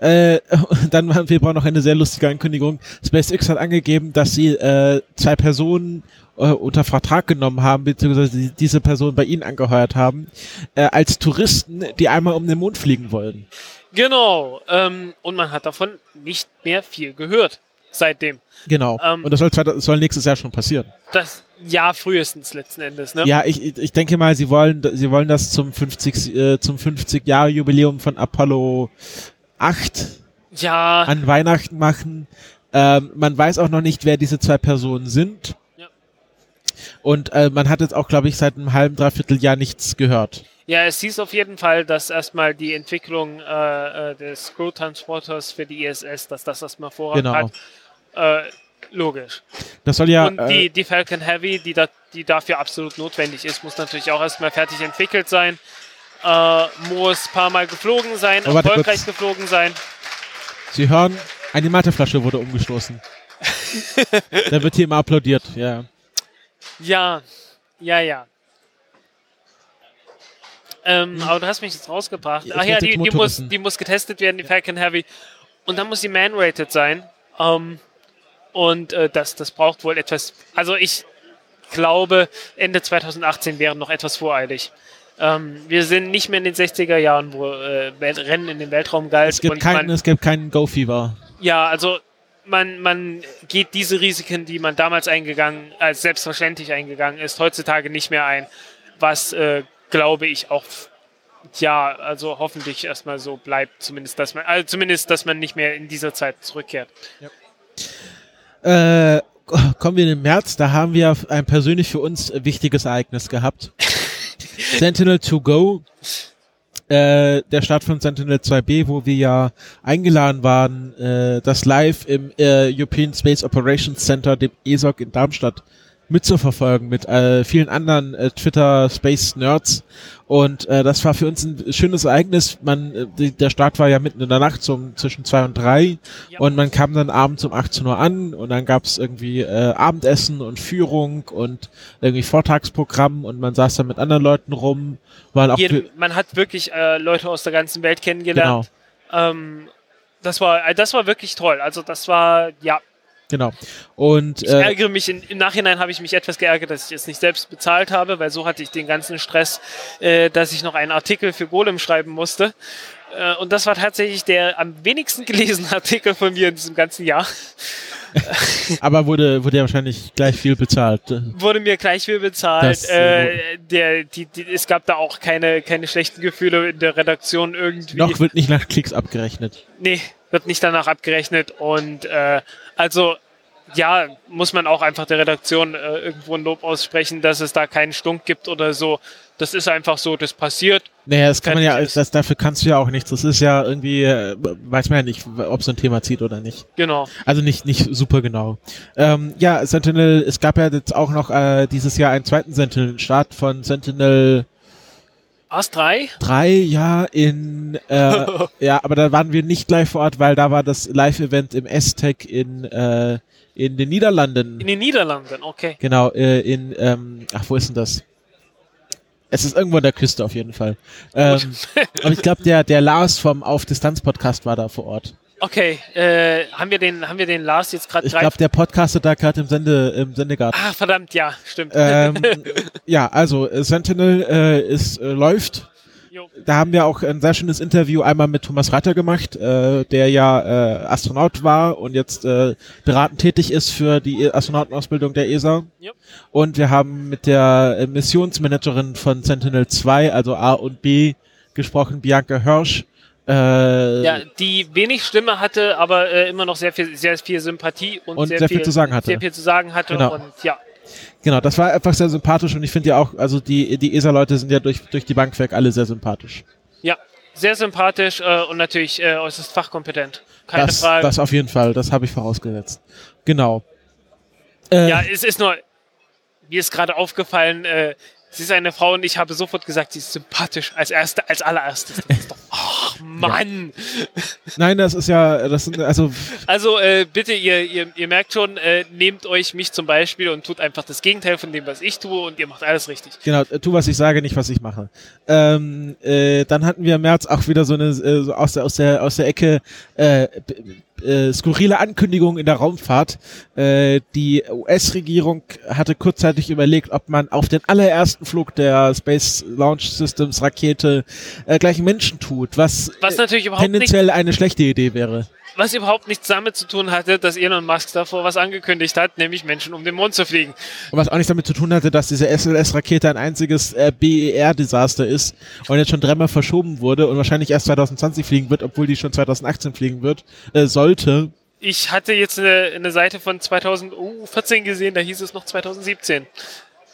[SPEAKER 1] Äh, dann, wir brauchen noch eine sehr lustige Ankündigung. SpaceX hat angegeben, dass sie äh, zwei Personen äh, unter Vertrag genommen haben, beziehungsweise diese Person bei ihnen angeheuert haben, äh, als Touristen, die einmal um den Mond fliegen wollen.
[SPEAKER 2] Genau. Ähm, und man hat davon nicht mehr viel gehört seitdem.
[SPEAKER 1] Genau. Ähm, und das soll, das soll nächstes Jahr schon passieren.
[SPEAKER 2] Das Jahr frühestens letzten Endes, ne?
[SPEAKER 1] Ja, ich, ich denke mal, sie wollen, sie wollen das zum 50, äh, zum 50 Jahre Jubiläum von Apollo 8
[SPEAKER 2] ja.
[SPEAKER 1] an Weihnachten machen. Ähm, man weiß auch noch nicht, wer diese zwei Personen sind. Und äh, man hat jetzt auch, glaube ich, seit einem halben, dreiviertel Jahr nichts gehört.
[SPEAKER 2] Ja, es hieß auf jeden Fall, dass erstmal die Entwicklung äh, äh des Crew Transporters für die ISS, dass das erstmal Vorrang genau. hat. Äh, logisch.
[SPEAKER 1] Das soll ja.
[SPEAKER 2] Und die, äh, die Falcon Heavy, die, da, die dafür absolut notwendig ist, muss natürlich auch erstmal fertig entwickelt sein. Äh, muss ein paar Mal geflogen sein, oh, erfolgreich kurz. geflogen sein.
[SPEAKER 1] Sie hören, eine Mateflasche wurde umgestoßen. da wird hier immer applaudiert, ja.
[SPEAKER 2] Ja, ja, ja. Ähm, hm. Aber du hast mich jetzt rausgebracht. Ach ja, die, die, muss, die muss getestet werden, die Falcon Heavy. Und dann muss sie man-rated sein. Ähm, und äh, das, das braucht wohl etwas. Also ich glaube, Ende 2018 wäre noch etwas voreilig. Ähm, wir sind nicht mehr in den 60er Jahren, wo äh, Rennen in den Weltraum galt.
[SPEAKER 1] Es gibt, kein, man, es gibt keinen Go-Fever.
[SPEAKER 2] Ja, also man, man geht diese Risiken, die man damals eingegangen, als selbstverständlich eingegangen ist, heutzutage nicht mehr ein, was äh, glaube ich auch ja, also hoffentlich erstmal so bleibt, zumindest dass man, also zumindest, dass man nicht mehr in dieser Zeit zurückkehrt.
[SPEAKER 1] Ja. Äh, kommen wir in den März, da haben wir ein persönlich für uns wichtiges Ereignis gehabt. Sentinel to Go äh, der Start von Sentinel 2B, wo wir ja eingeladen waren, äh, das live im äh, European Space Operations Center, dem ESOC in Darmstadt, mitzuverfolgen mit äh, vielen anderen äh, Twitter Space Nerds und äh, das war für uns ein schönes Ereignis. Man, äh, die, der Start war ja mitten in der Nacht, so zwischen zwei und drei. Ja. Und man kam dann abends um 18 Uhr an und dann gab es irgendwie äh, Abendessen und Führung und irgendwie Vortragsprogramm und man saß dann mit anderen Leuten rum.
[SPEAKER 2] Waren auch Jed man hat wirklich äh, Leute aus der ganzen Welt kennengelernt. Genau. Ähm, das war, äh, das war wirklich toll. Also das war, ja,
[SPEAKER 1] Genau. Und,
[SPEAKER 2] ich äh, ärgere mich, in, im Nachhinein habe ich mich etwas geärgert, dass ich es nicht selbst bezahlt habe, weil so hatte ich den ganzen Stress, äh, dass ich noch einen Artikel für Golem schreiben musste. Äh, und das war tatsächlich der am wenigsten gelesene Artikel von mir in diesem ganzen Jahr.
[SPEAKER 1] Aber wurde, wurde ja wahrscheinlich gleich viel bezahlt.
[SPEAKER 2] Wurde mir gleich viel bezahlt. Das, äh, der, die, die, es gab da auch keine, keine schlechten Gefühle in der Redaktion irgendwie.
[SPEAKER 1] Noch wird nicht nach Klicks abgerechnet.
[SPEAKER 2] Nee, wird nicht danach abgerechnet. Und äh, also ja, muss man auch einfach der Redaktion äh, irgendwo ein Lob aussprechen, dass es da keinen Stunk gibt oder so. Das ist einfach so, das passiert.
[SPEAKER 1] Naja, das kann man ja, das, dafür kannst du ja auch nichts. Das ist ja irgendwie, äh, weiß man ja nicht, ob so ein Thema zieht oder nicht.
[SPEAKER 2] Genau.
[SPEAKER 1] Also nicht, nicht super genau. Ähm, ja, Sentinel, es gab ja jetzt auch noch äh, dieses Jahr einen zweiten Sentinel-Start von Sentinel
[SPEAKER 2] was, drei?
[SPEAKER 1] Drei, ja, in, äh, ja, aber da waren wir nicht live vor Ort, weil da war das Live-Event im S-Tech in, äh, in den Niederlanden.
[SPEAKER 2] In den Niederlanden, okay.
[SPEAKER 1] Genau, äh, in, ähm, ach, wo ist denn das? Es ist irgendwo an der Küste auf jeden Fall. Ähm, aber ich glaube, der, der Lars vom Auf Distanz Podcast war da vor Ort.
[SPEAKER 2] Okay, äh, haben wir den, haben wir den Lars jetzt gerade?
[SPEAKER 1] Ich glaube, der podcastet da gerade im Sende, im Sendegarten.
[SPEAKER 2] Ah, verdammt, ja, stimmt.
[SPEAKER 1] Ähm, ja, also äh, Sentinel äh, ist äh, läuft. Jo. Da haben wir auch ein sehr schönes Interview einmal mit Thomas Reiter gemacht, äh, der ja äh, Astronaut war und jetzt äh, beratend tätig ist für die Astronautenausbildung der ESA. Jo. Und wir haben mit der äh, Missionsmanagerin von Sentinel 2, also A und B, gesprochen, Bianca Hirsch Äh,
[SPEAKER 2] ja, die wenig Stimme hatte, aber äh, immer noch sehr viel, sehr viel Sympathie und,
[SPEAKER 1] Und sehr viel zu sagen hatte.
[SPEAKER 2] Sehr viel zu sagen hatte
[SPEAKER 1] Genau.
[SPEAKER 2] und ja,
[SPEAKER 1] Genau, das war einfach sehr sympathisch und ich finde ja auch, also die, die ESA-Leute sind ja durch, durch die Bank weg alle sehr sympathisch.
[SPEAKER 2] ja, sehr sympathisch äh, und natürlich äh, äußerst fachkompetent. Keine
[SPEAKER 1] das,
[SPEAKER 2] Frage.
[SPEAKER 1] das auf jeden Fall, das habe ich vorausgesetzt. Genau. Äh,
[SPEAKER 2] Ja, es ist nur, mir ist gerade aufgefallen, äh, sie ist eine Frau und ich habe sofort gesagt, sie ist sympathisch als erste, als allererstes. Das ist doch, ach Mann.
[SPEAKER 1] Nein, das ist ja, das sind, also,
[SPEAKER 2] Also äh, bitte, ihr, ihr, ihr merkt schon, äh, nehmt euch mich zum Beispiel und tut einfach das Gegenteil von dem, was ich tue und ihr macht alles richtig.
[SPEAKER 1] genau, äh, tu, was ich sage, nicht, was ich mache. Ähm, äh, dann hatten wir im März auch wieder so eine, äh, so aus der, aus der, aus der Ecke, äh, äh, skurrile Ankündigung in der Raumfahrt. Äh, die US-Regierung hatte kurzzeitig überlegt, ob man auf den allerersten Flug der Space Launch Systems Rakete äh, gleich Menschen tut, was,
[SPEAKER 2] Was
[SPEAKER 1] äh,
[SPEAKER 2] natürlich überhaupt nicht,
[SPEAKER 1] tendenziell eine schlechte Idee wäre.
[SPEAKER 2] Was überhaupt nichts damit zu tun hatte, dass Elon Musk davor was angekündigt hat, nämlich Menschen um den Mond zu fliegen.
[SPEAKER 1] Und was auch nichts damit zu tun hatte, dass diese SLS-Rakete ein einziges äh, BER-Desaster ist und jetzt schon dreimal verschoben wurde und wahrscheinlich erst 2020 fliegen wird, obwohl die schon 2018 fliegen wird, äh, sollte.
[SPEAKER 2] Ich hatte jetzt eine, eine Seite von 2014 gesehen, da hieß es noch 2017.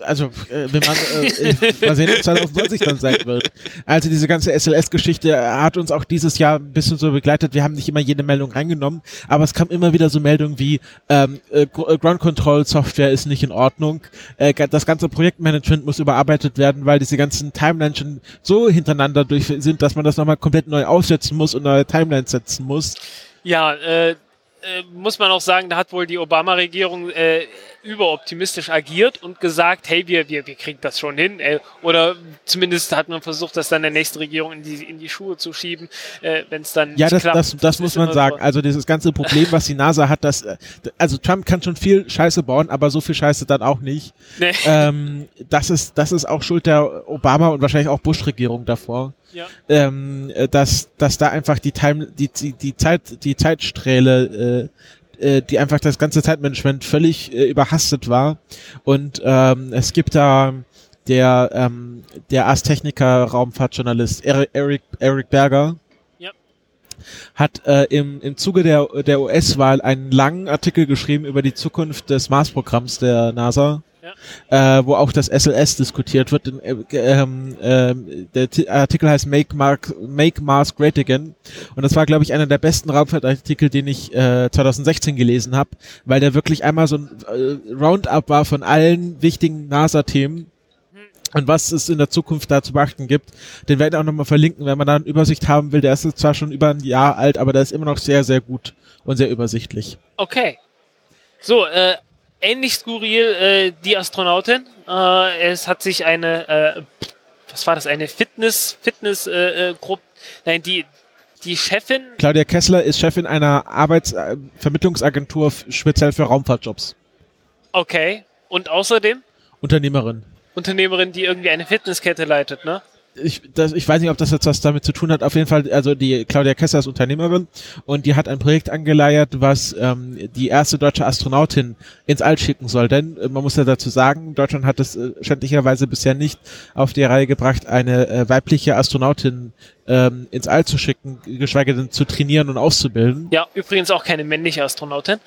[SPEAKER 1] Also, äh, wenn man, äh, mal sehen, ob 2020 dann sein wird. Also diese ganze SLS-Geschichte hat uns auch dieses Jahr ein bisschen so begleitet. Wir haben nicht immer jede Meldung reingenommen, aber es kam immer wieder so Meldungen wie ähm, äh, äh, Ground Control Software ist nicht in Ordnung. Äh, das ganze Projektmanagement muss überarbeitet werden, weil diese ganzen Timelines schon so hintereinander durch sind, dass man das nochmal komplett neu aufsetzen muss und neue Timelines setzen muss.
[SPEAKER 2] Ja, äh, äh, muss man auch sagen, da hat wohl die Obama-Regierung äh, überoptimistisch agiert und gesagt, hey, wir, wir, wir kriegen das schon hin. Äh, oder zumindest hat man versucht, das dann der nächsten Regierung in die, in die Schuhe zu schieben, äh, wenn es dann
[SPEAKER 1] Ja,
[SPEAKER 2] nicht
[SPEAKER 1] das,
[SPEAKER 2] klappt.
[SPEAKER 1] das, das muss
[SPEAKER 2] ist
[SPEAKER 1] man sagen.
[SPEAKER 2] so.
[SPEAKER 1] Also dieses ganze Problem, was die NASA hat, das, äh, also Trump kann schon viel Scheiße bauen, aber so viel Scheiße dann auch nicht.
[SPEAKER 2] Nee.
[SPEAKER 1] ähm, das ist, das ist auch Schuld der Obama und wahrscheinlich auch Bush-Regierung davor,
[SPEAKER 2] Ja.
[SPEAKER 1] ähm, äh, dass, dass da einfach die Time, die, die, die Zeit, die Zeitsträhle, äh, äh, die einfach das ganze Zeitmanagement völlig äh, überhastet war. Und ähm, es gibt da der, ähm, der Ars-Techniker Raumfahrtjournalist Eric, Eric, Eric Berger,
[SPEAKER 2] Ja.
[SPEAKER 1] hat äh, im, im Zuge der, der US-Wahl einen langen Artikel geschrieben über die Zukunft des Mars-Programms der NASA, äh, wo auch das SLS diskutiert wird. In, äh, ähm, der Ti- Artikel heißt Make, Mark, Make Mars Great Again und das war, glaube ich, einer der besten Raumfahrtartikel, den ich äh, 2016 gelesen habe, weil der wirklich einmal so ein äh, Roundup war von allen wichtigen NASA-Themen und was es in der Zukunft da zu beachten gibt. Den werde ich auch nochmal verlinken, wenn man da eine Übersicht haben will. Der ist zwar schon über ein Jahr alt, aber der ist immer noch sehr, sehr gut und sehr übersichtlich.
[SPEAKER 2] Okay. So, äh, ähnlich skurril äh, die Astronautin. Äh, es hat sich eine, äh, was war das, eine Fitness, Fitness äh, äh, Gruppe, nein, die, die Chefin,
[SPEAKER 1] Claudia Kessler ist Chefin einer Arbeitsvermittlungsagentur f- speziell für Raumfahrtjobs.
[SPEAKER 2] okay, und außerdem
[SPEAKER 1] Unternehmerin.
[SPEAKER 2] Unternehmerin, die irgendwie eine Fitnesskette leitet, ne?
[SPEAKER 1] Ich, das, ich weiß nicht, ob das jetzt was damit zu tun hat. Auf jeden Fall, also die Claudia Kessler ist Unternehmerin und die hat ein Projekt angeleiert, was ähm, die erste deutsche Astronautin ins All schicken soll. Denn äh, man muss ja dazu sagen, Deutschland hat es äh, schändlicherweise bisher nicht auf die Reihe gebracht, eine äh, weibliche Astronautin ähm, ins All zu schicken, geschweige denn zu trainieren und auszubilden.
[SPEAKER 2] Ja, übrigens auch keine männliche Astronautin.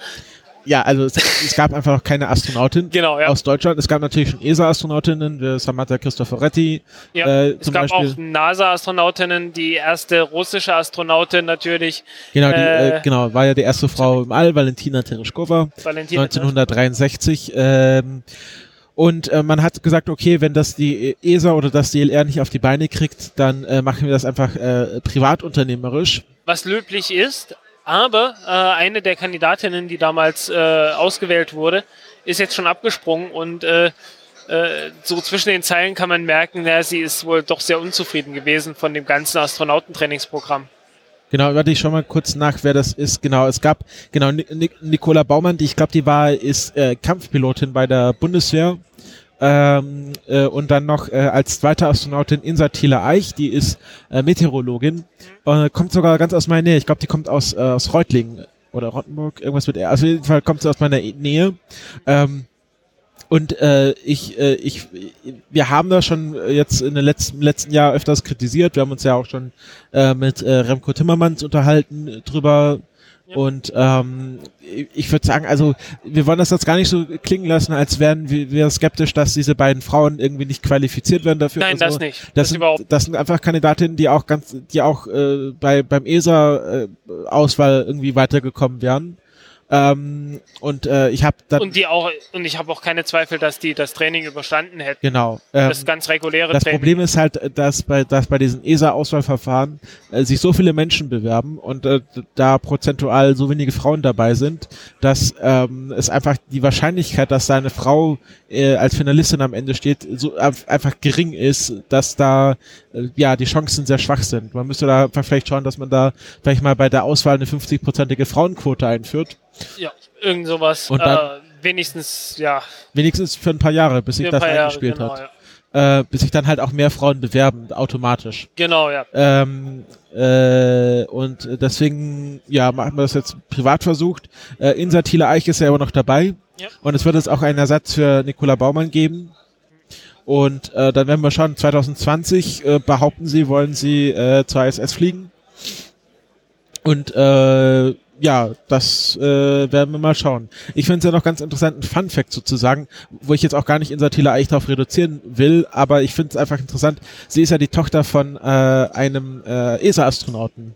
[SPEAKER 1] Ja, also es, es gab einfach noch keine Astronautin
[SPEAKER 2] Genau, ja.
[SPEAKER 1] aus Deutschland. Es gab natürlich schon ESA-Astronautinnen, Samantha Cristoforetti.
[SPEAKER 2] ja.
[SPEAKER 1] äh,
[SPEAKER 2] es gab
[SPEAKER 1] Beispiel-
[SPEAKER 2] auch NASA-Astronautinnen, die erste russische Astronautin natürlich,
[SPEAKER 1] Genau, die, äh,
[SPEAKER 2] Äh,
[SPEAKER 1] genau, war ja die erste Frau im All, Valentina Tereshkova,
[SPEAKER 2] Valentina.
[SPEAKER 1] 1963. Ähm, und äh, man hat gesagt, okay, wenn das die ESA oder das DLR nicht auf die Beine kriegt, dann äh, machen wir das einfach äh, privatunternehmerisch.
[SPEAKER 2] was löblich ist, aber äh, eine der Kandidatinnen, die damals äh, ausgewählt wurde, ist jetzt schon abgesprungen und äh, äh, so zwischen den Zeilen kann man merken, na, sie ist wohl doch sehr unzufrieden gewesen von dem ganzen Astronautentrainingsprogramm.
[SPEAKER 1] Genau, warte ich schon mal kurz nach, wer das ist. Genau, es gab genau Ni- Ni- Nicola Baumann, die ich glaube, die war ist äh, Kampfpilotin bei der Bundeswehr. Ähm, äh, und dann noch äh, als zweite Astronautin Insa Thiele Eich, die ist äh, Meteorologin, äh, kommt sogar ganz aus meiner Nähe. Ich glaube, die kommt aus, äh, aus Reutlingen oder Rottenburg, irgendwas mit R. Also auf jeden Fall kommt sie aus meiner Nähe. Ähm, Und äh, ich, äh, ich, wir haben da schon jetzt in den letzten, letzten Jahr öfters kritisiert. Wir haben uns ja auch schon äh, mit äh, Remco Timmermans unterhalten drüber. Ja. Und ähm, ich würde sagen, also wir wollen das jetzt gar nicht so klingen lassen, als wären wir, wir skeptisch, dass diese beiden Frauen irgendwie nicht qualifiziert werden dafür.
[SPEAKER 2] Nein,
[SPEAKER 1] also,
[SPEAKER 2] das nicht.
[SPEAKER 1] Das, das, sind, das sind einfach Kandidatinnen, die auch ganz, die auch äh, bei beim ESA-Auswahl äh, irgendwie weitergekommen wären. Ähm, und äh, ich habe
[SPEAKER 2] und die auch und ich habe auch keine Zweifel, dass die das Training überstanden hätten.
[SPEAKER 1] Genau.
[SPEAKER 2] Ähm, das ganz reguläre
[SPEAKER 1] das
[SPEAKER 2] Training.
[SPEAKER 1] Problem ist halt, dass bei dass bei diesen ESA-Auswahlverfahren äh, sich so viele Menschen bewerben und äh, da prozentual so wenige Frauen dabei sind, dass ähm, es einfach die Wahrscheinlichkeit, dass da eine Frau äh, als Finalistin am Ende steht, so äh, einfach gering ist, dass da äh, ja die Chancen sehr schwach sind. Man müsste da vielleicht schauen, dass man da vielleicht mal bei der Auswahl eine 50-prozentige Frauenquote einführt
[SPEAKER 2] ja, irgend sowas. Und dann, äh, wenigstens, ja.
[SPEAKER 1] Wenigstens für ein paar Jahre, bis sich das eingespielt genau, hat. Ja. Äh, bis sich dann halt auch mehr Frauen bewerben, automatisch.
[SPEAKER 2] Genau, ja.
[SPEAKER 1] Ähm, äh, und deswegen, ja, machen wir das jetzt privat versucht. Äh, Insa Thiele Eich ist ja aber noch dabei. Ja. Und es wird jetzt auch einen Ersatz für Nicola Baumann geben. Und äh, dann werden wir schauen, 2020 äh, behaupten sie, wollen sie äh, zur ISS fliegen. Und äh, ja, das äh, werden wir mal schauen. Ich finde es ja noch ganz interessant, ein Fun Fact sozusagen, wo ich jetzt auch gar nicht in Satila Eich darauf reduzieren will, aber ich finde es einfach interessant. Sie ist ja die Tochter von äh, einem äh, ESA-Astronauten.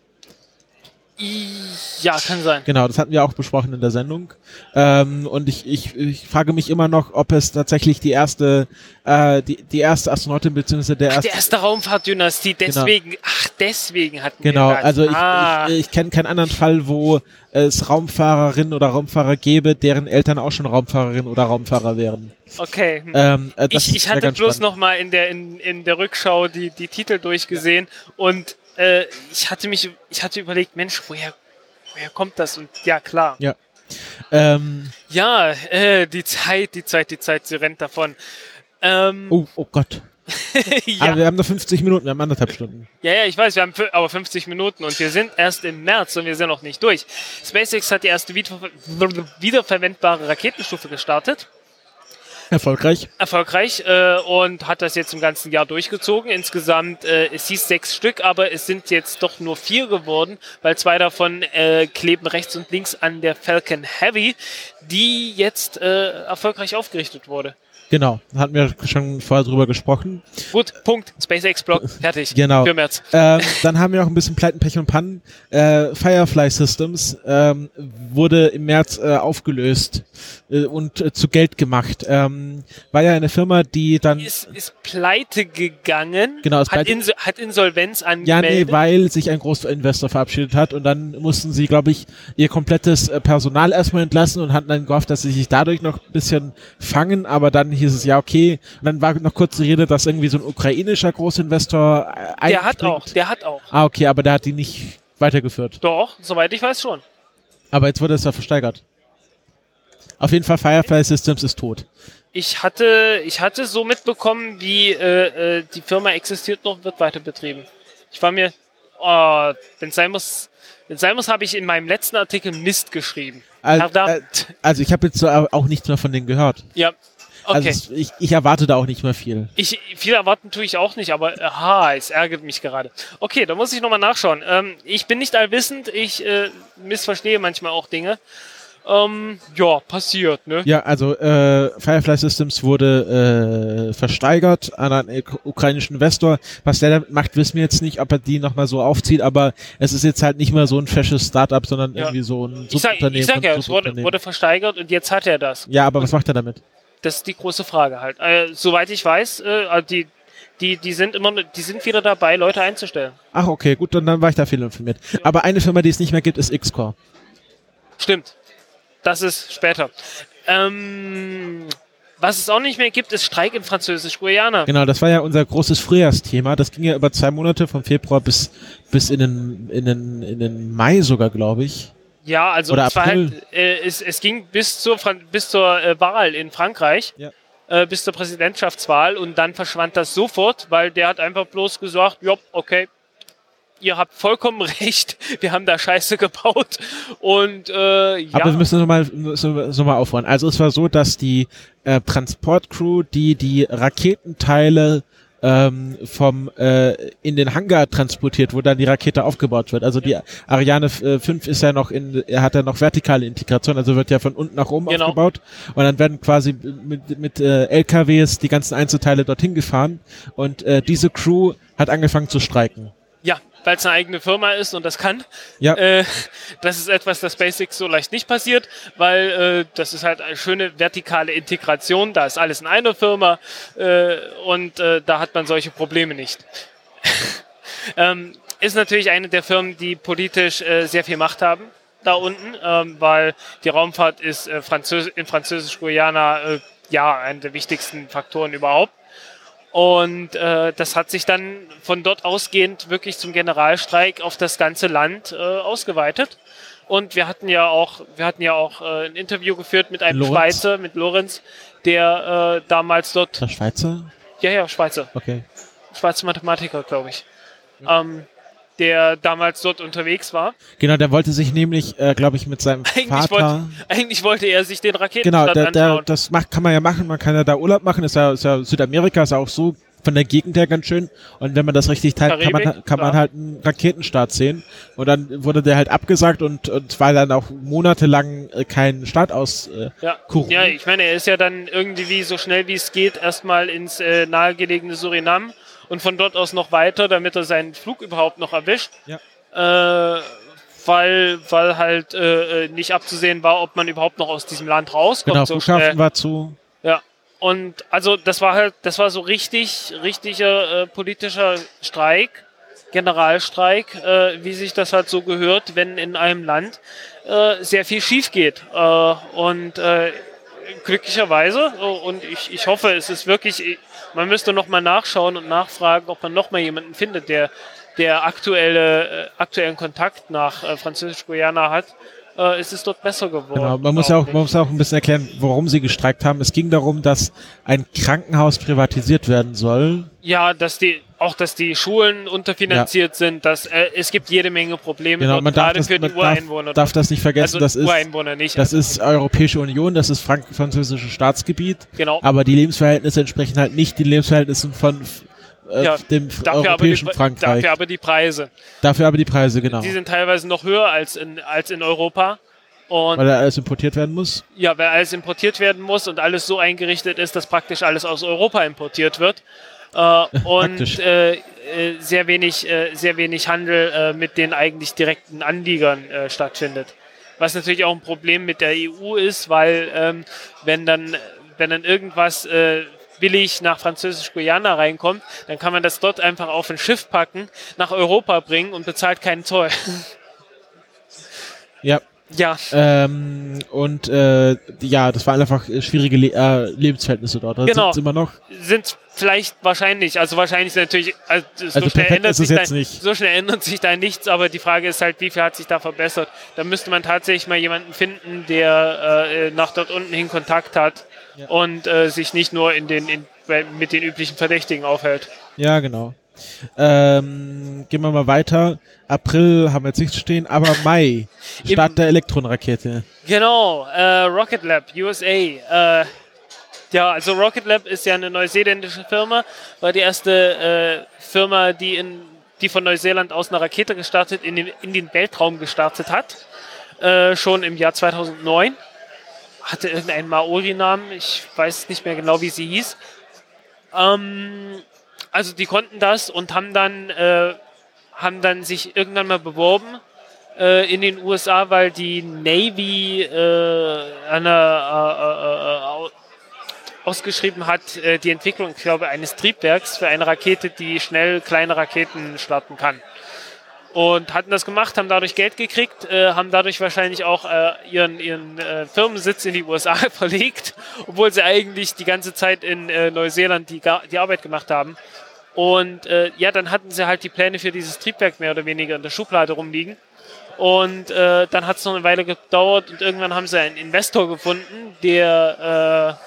[SPEAKER 2] Ja, kann sein.
[SPEAKER 1] Genau, das hatten wir auch besprochen in der Sendung. Ähm, und ich, ich, ich frage mich immer noch, ob es tatsächlich die erste, äh, die, die erste Astronautin beziehungsweise der erste.
[SPEAKER 2] Die erste Raumfahrtdynastie, genau. deswegen, genau. ach, deswegen hatten
[SPEAKER 1] genau,
[SPEAKER 2] wir
[SPEAKER 1] Genau, also ich, ah. ich, ich kenne keinen anderen Fall, wo es Raumfahrerinnen oder Raumfahrer gäbe, deren Eltern auch schon Raumfahrerinnen oder Raumfahrer wären.
[SPEAKER 2] Okay.
[SPEAKER 1] Ähm,
[SPEAKER 2] äh, ich, ich hatte bloß spannend. noch mal in der in, in der Rückschau die die Titel durchgesehen und äh, ich hatte mich, ich hatte überlegt, Mensch, woher, woher kommt das? Und ja, klar.
[SPEAKER 1] Ja. Ähm,
[SPEAKER 2] ja, äh, die Zeit, die Zeit, die Zeit, sie rennt davon. Ähm,
[SPEAKER 1] oh, oh Gott. ja. Aber wir haben noch 50 Minuten, wir haben anderthalb Stunden.
[SPEAKER 2] Ja, ja, ich weiß, wir haben aber 50 Minuten und wir sind erst im März und wir sind noch nicht durch. SpaceX hat die erste wiederverwendbare Raketenstufe gestartet.
[SPEAKER 1] Erfolgreich.
[SPEAKER 2] Erfolgreich äh, und hat das jetzt im ganzen Jahr durchgezogen. Insgesamt, äh, es hieß sechs Stück, aber es sind jetzt doch nur vier geworden, weil zwei davon äh, kleben rechts und links an der Falcon Heavy, die jetzt äh, erfolgreich aufgerichtet wurde.
[SPEAKER 1] Genau, hatten wir schon vorher drüber gesprochen.
[SPEAKER 2] Gut, Punkt. SpaceX Blog, fertig.
[SPEAKER 1] Genau.
[SPEAKER 2] Für März.
[SPEAKER 1] Ähm, dann haben wir auch ein bisschen Pleiten, Pech und Pannen. Äh, Firefly Systems ähm, wurde im März äh, aufgelöst äh, und äh, zu Geld gemacht. Ähm, war ja eine Firma, die dann...
[SPEAKER 2] Ist, ist pleite gegangen.
[SPEAKER 1] Genau,
[SPEAKER 2] ist hat, Inso hat Insolvenz angemeldet.
[SPEAKER 1] Ja, nee, weil sich ein großer Investor verabschiedet hat und dann mussten sie, glaube ich, ihr komplettes äh, Personal erstmal entlassen und hatten dann gehofft, dass sie sich dadurch noch ein bisschen fangen, aber dann hieß es ja okay. Und dann war noch kurz die Rede, dass irgendwie so ein ukrainischer Großinvestor
[SPEAKER 2] äh, Der hat auch, der hat auch.
[SPEAKER 1] Ah, okay, aber der hat die nicht weitergeführt.
[SPEAKER 2] Doch, soweit ich weiß schon.
[SPEAKER 1] Aber jetzt wurde es ja versteigert. Auf jeden Fall Firefly Systems ist tot.
[SPEAKER 2] Ich hatte, ich hatte so mitbekommen, wie äh, äh, die Firma existiert noch, wird weiter betrieben. Ich war mir, oh, wenn es sein muss, wenn sein muss, habe ich in meinem letzten Artikel Mist geschrieben.
[SPEAKER 1] Also, also ich habe jetzt auch nichts mehr von denen gehört.
[SPEAKER 2] Ja,
[SPEAKER 1] Okay. Also ich, ich erwarte da auch nicht mehr viel.
[SPEAKER 2] Ich, viel erwarten tue ich auch nicht, aber aha, es ärgert mich gerade. Okay, da muss ich nochmal nachschauen. Ähm, ich bin nicht allwissend, ich äh, missverstehe manchmal auch Dinge. Ähm, ja, passiert, ne?
[SPEAKER 1] Ja, also äh, Firefly Systems wurde äh, versteigert an einen ukrainischen Investor. Was der damit macht, wissen wir jetzt nicht, ob er die nochmal so aufzieht, aber es ist jetzt halt nicht mehr so ein fesches Startup, sondern ja. irgendwie so ein
[SPEAKER 2] Subunternehmen. Ich sag, ich sag ja, es wurde, wurde versteigert und jetzt hat er das.
[SPEAKER 1] Ja, aber was macht er damit?
[SPEAKER 2] Das ist die große Frage halt. Äh, soweit ich weiß, äh, also die, die, die sind immer, die sind wieder dabei, Leute einzustellen.
[SPEAKER 1] Ach, okay, gut, dann, dann war ich da viel informiert. Ja. Aber eine Firma, die es nicht mehr gibt, ist X-Core.
[SPEAKER 2] Stimmt. Das ist später. Ähm, was es auch nicht mehr gibt, ist Streik in Französisch-Guyana.
[SPEAKER 1] Genau, das war ja unser großes Frühjahrsthema. Das ging ja über zwei Monate, vom Februar bis, bis in, den, in, den, in den Mai sogar, glaube ich.
[SPEAKER 2] Ja, also
[SPEAKER 1] Oder es, war halt,
[SPEAKER 2] äh, es, es ging bis zur, bis zur äh, Wahl in Frankreich,
[SPEAKER 1] ja.
[SPEAKER 2] äh, bis zur Präsidentschaftswahl und dann verschwand das sofort, weil der hat einfach bloß gesagt, ja, okay, ihr habt vollkommen recht, wir haben da Scheiße gebaut. Und äh, ja.
[SPEAKER 1] Aber wir müssen nochmal noch mal aufhören. Also es war so, dass die äh, Transportcrew, die die Raketenteile ähm, vom äh, in den Hangar transportiert, wo dann die Rakete aufgebaut wird. Also die Ariane äh, 5 ist ja noch in, er hat ja noch vertikale Integration, also wird ja von unten nach oben
[SPEAKER 2] Genau.
[SPEAKER 1] aufgebaut und dann werden quasi mit, mit äh, LKWs die ganzen Einzelteile dorthin gefahren und äh, diese Crew hat angefangen zu streiken.
[SPEAKER 2] Ja, weil es eine eigene Firma ist und das kann.
[SPEAKER 1] Ja.
[SPEAKER 2] Äh, das ist etwas, das Basics so leicht nicht passiert, weil äh, das ist halt eine schöne vertikale Integration. Da ist alles in einer Firma äh, und äh, da hat man solche Probleme nicht. ähm, ist natürlich eine der Firmen, die politisch äh, sehr viel Macht haben da unten, ähm, weil die Raumfahrt ist äh, Französ in Französisch-Guyana ja einer der wichtigsten Faktoren überhaupt. Und äh, das hat sich dann von dort ausgehend wirklich zum Generalstreik auf das ganze Land äh, ausgeweitet. Und wir hatten ja auch, wir hatten ja auch äh, ein Interview geführt mit einem
[SPEAKER 1] Lorenz?
[SPEAKER 2] Schweizer, mit Lorenz, der äh, damals dort,
[SPEAKER 1] Der Schweizer?
[SPEAKER 2] ja, ja, Schweizer,
[SPEAKER 1] Okay.
[SPEAKER 2] Schweizer Mathematiker, glaube ich, ähm, der damals dort unterwegs war.
[SPEAKER 1] Genau, der wollte sich nämlich, äh, glaube ich, mit seinem
[SPEAKER 2] Eigentlich
[SPEAKER 1] Vater.
[SPEAKER 2] wollte, eigentlich wollte er sich den
[SPEAKER 1] Genau,
[SPEAKER 2] Raketenstart
[SPEAKER 1] der, der,
[SPEAKER 2] anschauen.
[SPEAKER 1] das macht, kann man ja machen, man kann ja da Urlaub machen, ist ja, ist ja Südamerika, ist ja auch so von der Gegend her ganz schön. Und wenn man das richtig teilt, kann man, kann man halt einen Raketenstart sehen. Und dann wurde der halt abgesagt und, und war dann auch monatelang äh, kein Start aus. Äh,
[SPEAKER 2] Ja.
[SPEAKER 1] Kuchen.
[SPEAKER 2] ja, ich meine, er ist ja dann irgendwie so schnell wie es geht erstmal ins äh, nahegelegene Surinam und von dort aus noch weiter, damit er seinen Flug überhaupt noch erwischt.
[SPEAKER 1] Ja.
[SPEAKER 2] Äh, weil, weil halt äh, äh, nicht abzusehen war, ob man überhaupt noch aus diesem Land rauskommt.
[SPEAKER 1] genau,
[SPEAKER 2] so
[SPEAKER 1] Flughafen
[SPEAKER 2] schnell.
[SPEAKER 1] war zu.
[SPEAKER 2] Ja. Und also das war halt, das war so richtig, richtiger äh, politischer Streik, Generalstreik, äh, wie sich das halt so gehört, wenn in einem Land äh, sehr viel schief geht. Äh, und äh, glücklicherweise, äh, und ich, ich hoffe, es ist wirklich, man müsste nochmal nachschauen und nachfragen, ob man nochmal jemanden findet, der, der aktuelle, äh, aktuellen Kontakt nach äh, Französisch-Guyana hat. Äh, es ist dort besser geworden.
[SPEAKER 1] Genau, man muss ja auch, man muss auch ein bisschen erklären, warum sie gestreikt haben. Es ging darum, dass ein Krankenhaus privatisiert werden soll.
[SPEAKER 2] Ja, dass die auch, dass die Schulen unterfinanziert sind, dass äh, es gibt jede Menge Probleme
[SPEAKER 1] Genau, man darf
[SPEAKER 2] gerade
[SPEAKER 1] das,
[SPEAKER 2] für die
[SPEAKER 1] man darf,
[SPEAKER 2] Ureinwohner.
[SPEAKER 1] darf das nicht vergessen.
[SPEAKER 2] also
[SPEAKER 1] das ist,
[SPEAKER 2] Ureinwohner nicht.
[SPEAKER 1] das
[SPEAKER 2] also,
[SPEAKER 1] ist Europäische Union, das ist frank französische Staatsgebiet.
[SPEAKER 2] genau.
[SPEAKER 1] Aber die Lebensverhältnisse entsprechen halt nicht den Lebensverhältnissen von äh,
[SPEAKER 2] Ja,
[SPEAKER 1] dem
[SPEAKER 2] dafür aber, die,
[SPEAKER 1] europäischen Frankreich.
[SPEAKER 2] dafür aber die Preise.
[SPEAKER 1] Dafür aber die Preise, genau.
[SPEAKER 2] Die sind teilweise noch höher als in, als in Europa. Und
[SPEAKER 1] Weil da alles importiert werden muss.
[SPEAKER 2] ja, weil alles importiert werden muss und alles so eingerichtet ist, dass praktisch alles aus Europa importiert wird. Äh, und äh, äh, sehr wenig, äh, sehr wenig Handel äh, mit den eigentlich direkten Anliegern äh, stattfindet. Was natürlich auch ein Problem mit der EU ist, weil ähm, wenn dann, wenn dann irgendwas äh, billig nach Französisch-Guyana reinkommt, dann kann man das dort einfach auf ein Schiff packen, nach Europa bringen und bezahlt keinen Zoll.
[SPEAKER 1] Ja.
[SPEAKER 2] Ja,
[SPEAKER 1] Ähm, und äh, ja, das waren einfach äh, schwierige Le äh, Lebensverhältnisse dort. Das
[SPEAKER 2] Genau.
[SPEAKER 1] immer noch.
[SPEAKER 2] sind vielleicht wahrscheinlich, also wahrscheinlich natürlich, also, so,
[SPEAKER 1] Also
[SPEAKER 2] schnell
[SPEAKER 1] perfekt
[SPEAKER 2] ändert sich da,
[SPEAKER 1] nicht.
[SPEAKER 2] so schnell ändert sich da nichts, aber die Frage ist halt, wie viel hat sich da verbessert? Da müsste man tatsächlich mal jemanden finden, der äh, nach dort unten hin Kontakt hat
[SPEAKER 1] Ja.
[SPEAKER 2] und äh, sich nicht nur in den, in, mit den üblichen Verdächtigen aufhält.
[SPEAKER 1] Ja, genau. Ähm, gehen wir mal weiter. April haben wir jetzt nichts stehen, aber Mai. Start
[SPEAKER 2] Im-
[SPEAKER 1] der Elektronenrakete.
[SPEAKER 2] Genau, äh, Rocket Lab, USA. Äh, ja, also Rocket Lab ist ja eine neuseeländische Firma, war die erste äh, Firma, die, in, die von Neuseeland aus eine Rakete gestartet, in den, in den Weltraum gestartet hat. Äh, schon im Jahr 2009. Hatte irgendeinen Maori-Namen, ich weiß nicht mehr genau, wie sie hieß. Ähm, also die konnten das und haben dann, äh, haben dann sich irgendwann mal beworben äh, in den USA, weil die Navy äh, eine, äh, äh, äh, au- ausgeschrieben hat, äh, die Entwicklung, ich glaube, eines Triebwerks für eine Rakete, die schnell kleine Raketen starten kann. Und hatten das gemacht, haben dadurch Geld gekriegt, haben dadurch wahrscheinlich auch ihren, ihren Firmensitz in die USA verlegt, obwohl sie eigentlich die ganze Zeit in Neuseeland die, die Arbeit gemacht haben. Und äh, ja, dann hatten sie halt die Pläne für dieses Triebwerk mehr oder weniger in der Schublade rumliegen. Und äh, dann hat es noch eine Weile gedauert und irgendwann haben sie einen Investor gefunden, der,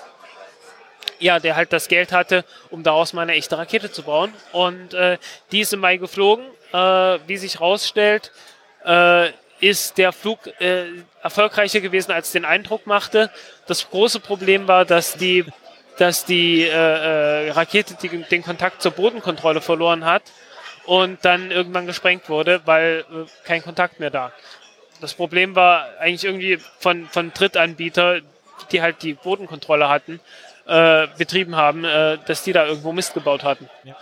[SPEAKER 2] äh, ja, der halt das Geld hatte, um daraus mal eine echte Rakete zu bauen. Und äh, die ist im Mai geflogen. äh, wie sich rausstellt, äh, ist der Flug äh, erfolgreicher gewesen, als den Eindruck machte. Das große Problem war, dass die, dass die äh, äh, Rakete die, den Kontakt zur Bodenkontrolle verloren hat und dann irgendwann gesprengt wurde, weil äh, kein Kontakt mehr da. Das Problem war eigentlich irgendwie von, von Drittanbieter, die halt die Bodenkontrolle hatten, äh, betrieben haben, äh, dass die da irgendwo Mist gebaut hatten. Ja.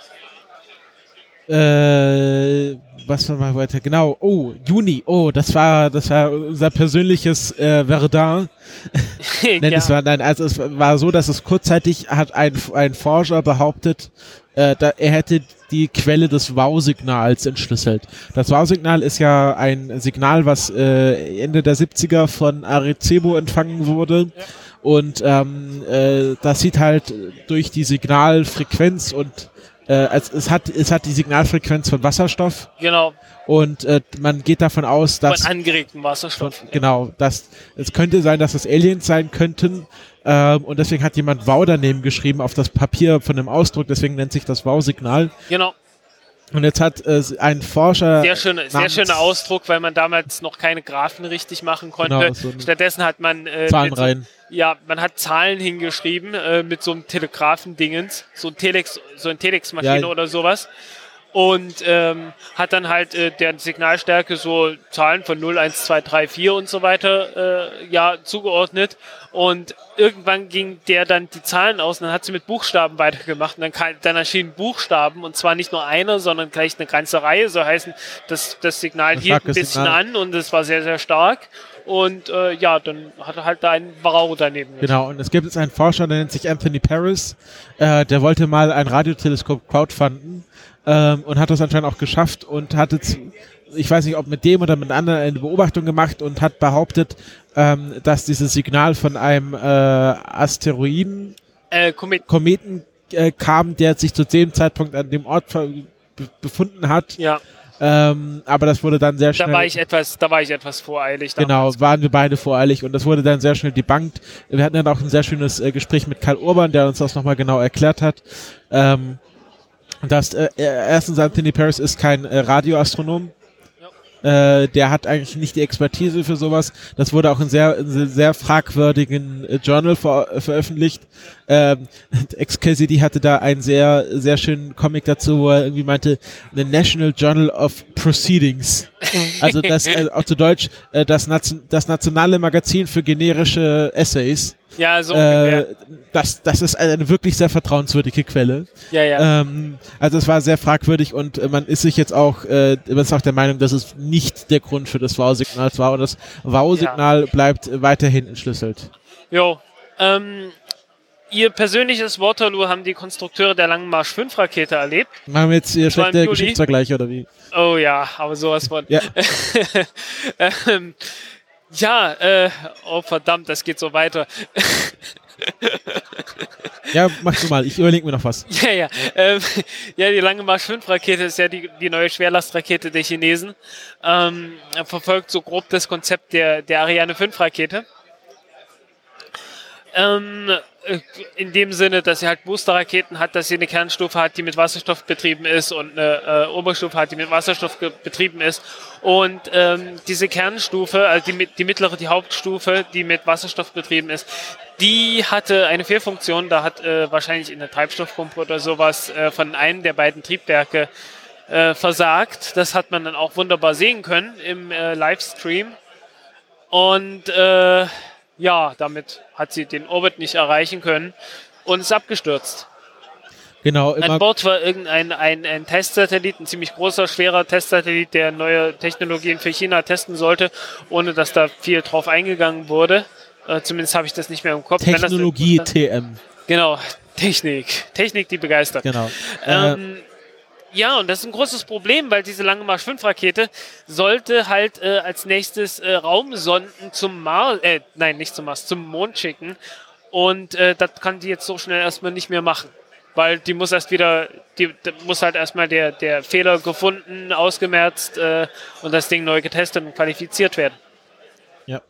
[SPEAKER 1] Äh, was war mal weiter? Genau. Oh, Juni. Oh, das war, das war unser persönliches äh, Verdun. nein, ja. es war, nein, also es war so, dass es kurzzeitig hat ein, ein Forscher behauptet, äh, da, er hätte die Quelle des Wow-Signals entschlüsselt. Das Wow-Signal ist ja ein Signal, was äh, Ende der 70er von Arecibo empfangen wurde. Ja. Und ähm, äh, das sieht halt durch die Signalfrequenz und äh, also es hat es hat die Signalfrequenz von Wasserstoff.
[SPEAKER 2] Genau.
[SPEAKER 1] Und äh, man geht davon aus, dass
[SPEAKER 2] von angeregtem Wasserstoff.
[SPEAKER 1] Von, genau, dass es könnte sein, dass es Aliens sein könnten. Ähm, und deswegen hat jemand Wow daneben geschrieben auf das Papier von dem Ausdruck. Deswegen nennt sich das Wow-Signal.
[SPEAKER 2] Genau.
[SPEAKER 1] Und jetzt hat äh, ein Forscher.
[SPEAKER 2] Sehr, schöne, sehr schöner Ausdruck, weil man damals noch keine Graphen richtig machen konnte. Genau, so Stattdessen hat man.
[SPEAKER 1] Äh, Zahlen rein.
[SPEAKER 2] Ja, man hat Zahlen hingeschrieben äh, mit so einem Telegraphendingens, so ein Telex, so ein Telex-Maschine ja, oder sowas und ähm, hat dann halt äh, der Signalstärke so Zahlen von 0, 1, 2, 3, 4 und so weiter äh, ja zugeordnet. Und irgendwann ging der dann die Zahlen aus und dann hat sie mit Buchstaben weitergemacht. Und dann, dann erschienen Buchstaben und zwar nicht nur einer, sondern gleich eine ganze Reihe, so heißen das, das Signal hielt ein bisschen Signal. an und es war sehr, sehr stark. Und äh, ja, dann hat er halt da einen Varau daneben.
[SPEAKER 1] Genau, und es gibt jetzt einen Forscher, der nennt sich Anthony Paris, äh, der wollte mal ein Radioteleskop crowdfunden ähm, und hat das anscheinend auch geschafft und hatte, ich weiß nicht, ob mit dem oder mit anderen eine Beobachtung gemacht und hat behauptet, ähm, dass dieses Signal von einem äh, Asteroiden,
[SPEAKER 2] äh, Komet
[SPEAKER 1] Kometen äh, kam, der sich zu dem Zeitpunkt an dem Ort befunden hat.
[SPEAKER 2] Ja.
[SPEAKER 1] Ähm, aber das wurde dann sehr schnell.
[SPEAKER 2] Da war ich etwas, da war ich etwas voreilig.
[SPEAKER 1] Damals. Genau, waren wir beide voreilig und das wurde dann sehr schnell debunked. Wir hatten dann auch ein sehr schönes äh, Gespräch mit Karl Urban, der uns das nochmal genau erklärt hat. Ähm, dass äh, erstens Anthony Paris ist kein äh, Radioastronom. Äh, der hat eigentlich nicht die Expertise für sowas. Das wurde auch in sehr, in sehr fragwürdigen äh, Journal ver veröffentlicht. Ähm, XKCD hatte da einen sehr, sehr schönen Comic dazu, wo er irgendwie meinte, The National Journal of Proceedings. Also das, äh, auch zu Deutsch, äh, das, Nation, das nationale Magazin für generische Essays.
[SPEAKER 2] Ja, so.
[SPEAKER 1] Äh, das, das ist eine wirklich sehr vertrauenswürdige Quelle.
[SPEAKER 2] Ja,
[SPEAKER 1] ja. Ähm, also es war sehr fragwürdig und äh, man ist sich jetzt auch, äh, man ist auch der Meinung, dass es nicht der Grund für das Wow-Signal war und das Wow-Signal ja. bleibt weiterhin entschlüsselt.
[SPEAKER 2] Jo. Ähm, Ihr persönliches Waterloo haben die Konstrukteure der Langen Marsch 5 Rakete erlebt.
[SPEAKER 1] Machen wir jetzt hier schlechte Geschichtsvergleiche oder wie?
[SPEAKER 2] Oh ja, aber sowas von. Ja. ähm, ja, äh, oh verdammt, das geht so weiter.
[SPEAKER 1] ja, mach du mal, ich überlege mir noch was.
[SPEAKER 2] Ja, ja. Ähm, ja, die Lange Marsch 5 Rakete ist ja die, die neue Schwerlastrakete der Chinesen. Ähm, verfolgt so grob das Konzept der, der Ariane 5 Rakete. Ähm, äh, in dem Sinne, dass sie halt Boosterraketen hat, dass sie eine Kernstufe hat, die mit Wasserstoff betrieben ist und eine äh, Oberstufe hat, die mit Wasserstoff betrieben ist. Und ähm, diese Kernstufe, also die, die mittlere, die Hauptstufe, die mit Wasserstoff betrieben ist, die hatte eine Fehlfunktion. Da hat äh, wahrscheinlich in der Treibstoffpumpe oder sowas äh, von einem der beiden Triebwerke äh, versagt. Das hat man dann auch wunderbar sehen können im äh, Livestream. Und äh, ja, damit hat sie den Orbit nicht erreichen können und ist abgestürzt.
[SPEAKER 1] Genau.
[SPEAKER 2] An Bord war irgendein ein, ein Testsatellit, ein ziemlich großer, schwerer Testsatellit, der neue Technologien für China testen sollte, ohne dass da viel drauf eingegangen wurde. Äh, zumindest habe ich das nicht mehr im Kopf.
[SPEAKER 1] Technologie TM.
[SPEAKER 2] Genau, Technik. Technik, die begeistert.
[SPEAKER 1] Genau.
[SPEAKER 2] Ähm, äh, ja, und das ist ein großes Problem, weil diese Lange Marsch 5 Rakete sollte halt äh, als nächstes äh, Raumsonden zum Mars, äh, nein, nicht zum Mars, zum Mond schicken. Und äh, das kann die jetzt so schnell erstmal nicht mehr machen. Weil die muss erst wieder, die, muss halt erstmal der, der Fehler gefunden, ausgemerzt äh, und das Ding neu getestet und qualifiziert werden.
[SPEAKER 1] Ja.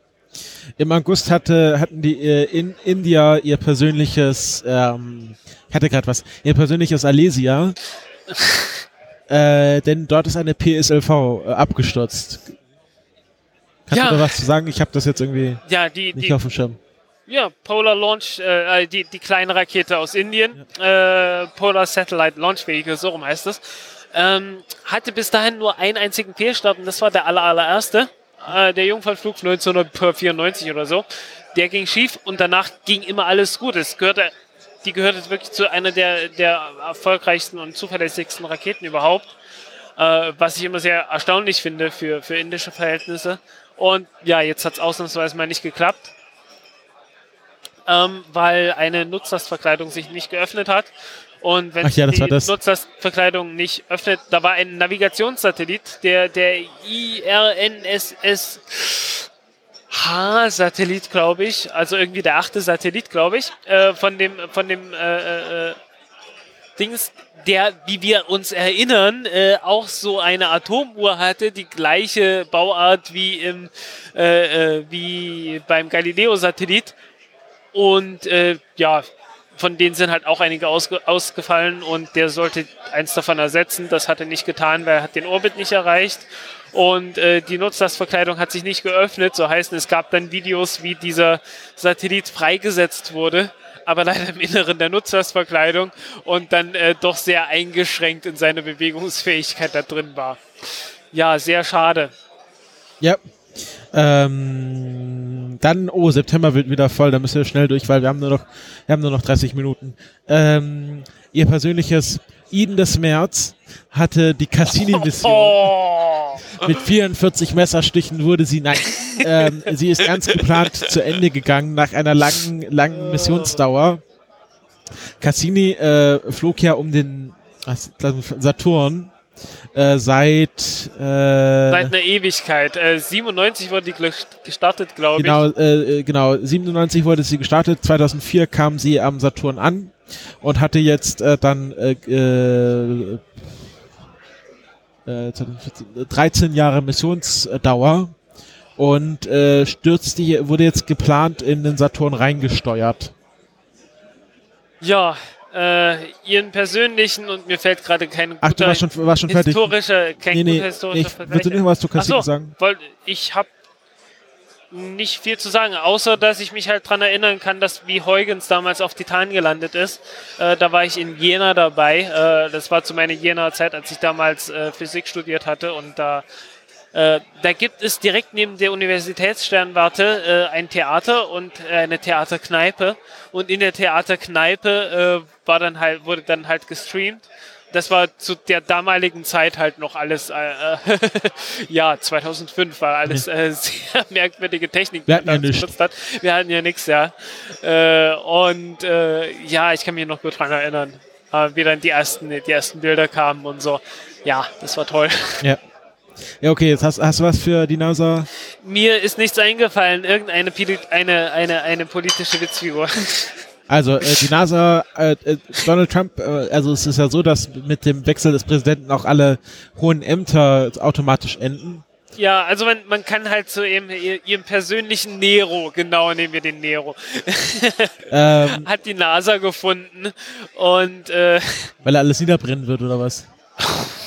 [SPEAKER 1] Im August hatte, hatten die äh, in India ihr persönliches, ähm, ich hatte gerade was, ihr persönliches Alesia äh, denn dort ist eine PSLV äh, abgestürzt. Kannst
[SPEAKER 2] Ja.
[SPEAKER 1] du da was zu sagen? Ich habe das jetzt irgendwie
[SPEAKER 2] Ja, die,
[SPEAKER 1] nicht
[SPEAKER 2] die,
[SPEAKER 1] auf dem Schirm.
[SPEAKER 2] ja, Polar Launch, äh, die, die kleine Rakete aus Indien, äh, Polar Satellite Launch Vehicle, so rum heißt es, ähm, hatte bis dahin nur einen einzigen Fehlstart und das war der aller, allererste. Äh, der Jungfernflug 1994 oder so. Der ging schief und danach ging immer alles gut. Es gehörte, die gehörte wirklich zu einer der, der erfolgreichsten und zuverlässigsten Raketen überhaupt. Äh, was ich immer sehr erstaunlich finde für, für indische Verhältnisse. Und ja, jetzt hat es ausnahmsweise mal nicht geklappt ähm, weil eine Nutzlastverkleidung sich nicht geöffnet hat. Und wenn
[SPEAKER 1] Ach ja, das
[SPEAKER 2] die. Nutzlastverkleidung nicht öffnet, da war ein Navigationssatellit, der, der IRNSS H-Satellit, glaube ich, also irgendwie der achte Satellit, glaube ich, äh, von dem, von dem äh, äh, Dings, der, wie wir uns erinnern, äh, auch so eine Atomuhr hatte, die gleiche Bauart wie im, äh, äh, wie beim Galileo-Satellit. Und äh, ja, von denen sind halt auch einige ausge ausgefallen und der sollte eins davon ersetzen. Das hat er nicht getan, weil er hat den Orbit nicht erreicht. Und äh, die Nutzlastverkleidung hat sich nicht geöffnet. So heißt es gab dann Videos, wie dieser Satellit freigesetzt wurde, aber leider im Inneren der Nutzlastverkleidung und dann äh, doch sehr eingeschränkt in seiner Bewegungsfähigkeit da drin war. Ja, sehr schade.
[SPEAKER 1] Ja. Ähm, dann, oh, September wird wieder voll, da müssen wir schnell durch, weil wir haben nur noch, wir haben nur noch 30 Minuten. Ähm, ihr persönliches Iden des März hatte die Cassini-Mission.
[SPEAKER 2] Oh!
[SPEAKER 1] Mit 44 Messerstichen wurde sie, nein, ähm, sie ist ganz geplant zu Ende gegangen nach einer langen, langen Missionsdauer. Cassini äh, flog ja um den Saturn äh, seit, äh,
[SPEAKER 2] Seit einer Ewigkeit. Äh, 97 wurde die gestartet, glaube
[SPEAKER 1] genau,
[SPEAKER 2] ich.
[SPEAKER 1] äh, äh, genau, 97 wurde sie gestartet, 2004 kam sie am Saturn an und hatte jetzt äh, dann äh, äh, äh, 2014, 13 Jahre Missionsdauer und äh, stürzt die, wurde jetzt geplant in den Saturn reingesteuert.
[SPEAKER 2] Ja, äh, ihren persönlichen und mir fällt gerade kein
[SPEAKER 1] Ach, du
[SPEAKER 2] guter
[SPEAKER 1] warst schon, warst schon fertig.
[SPEAKER 2] historischer, kein
[SPEAKER 1] Nee, nee,
[SPEAKER 2] guter historischer
[SPEAKER 1] ich,
[SPEAKER 2] Vergleich.
[SPEAKER 1] willst du noch was zu
[SPEAKER 2] Ach
[SPEAKER 1] Cassini
[SPEAKER 2] so,
[SPEAKER 1] sagen?
[SPEAKER 2] Weil ich habe nicht viel zu sagen, außer dass ich mich halt dran erinnern kann, dass wie Huygens damals auf Titan gelandet ist. Äh, da war ich in Jena dabei. Äh, das war zu meiner Jena Zeit, als ich damals äh, Physik studiert hatte und da äh, da gibt es direkt neben der Universitätssternwarte äh, ein Theater und äh, eine Theaterkneipe. Und in der Theaterkneipe war dann halt, wurde dann halt gestreamt. Das war zu der damaligen Zeit halt noch alles, äh, äh, ja, 2005 war alles äh, sehr merkwürdige Technik,
[SPEAKER 1] Wir
[SPEAKER 2] die
[SPEAKER 1] hatten ja
[SPEAKER 2] man
[SPEAKER 1] nichts.
[SPEAKER 2] benutzt hat. Wir hatten ja nichts, ja. Äh, und äh, ja, ich kann mich noch gut dran erinnern, äh, wie dann die ersten, die ersten Bilder kamen und so. Ja, das war toll.
[SPEAKER 1] Ja. Ja, okay, jetzt hast, hast du was für die NASA?
[SPEAKER 2] Mir ist nichts eingefallen, irgendeine eine, eine, eine politische Witzfigur.
[SPEAKER 1] Also äh, die NASA, äh, äh, Donald Trump, äh, also es ist ja so, dass mit dem Wechsel des Präsidenten auch alle hohen Ämter automatisch enden.
[SPEAKER 2] ja, also man, man kann halt so eben ihr- ihren persönlichen Nero, genau nehmen wir den Nero,
[SPEAKER 1] Ähm,
[SPEAKER 2] hat die NASA gefunden und äh,
[SPEAKER 1] weil alles niederbrennen wird oder was?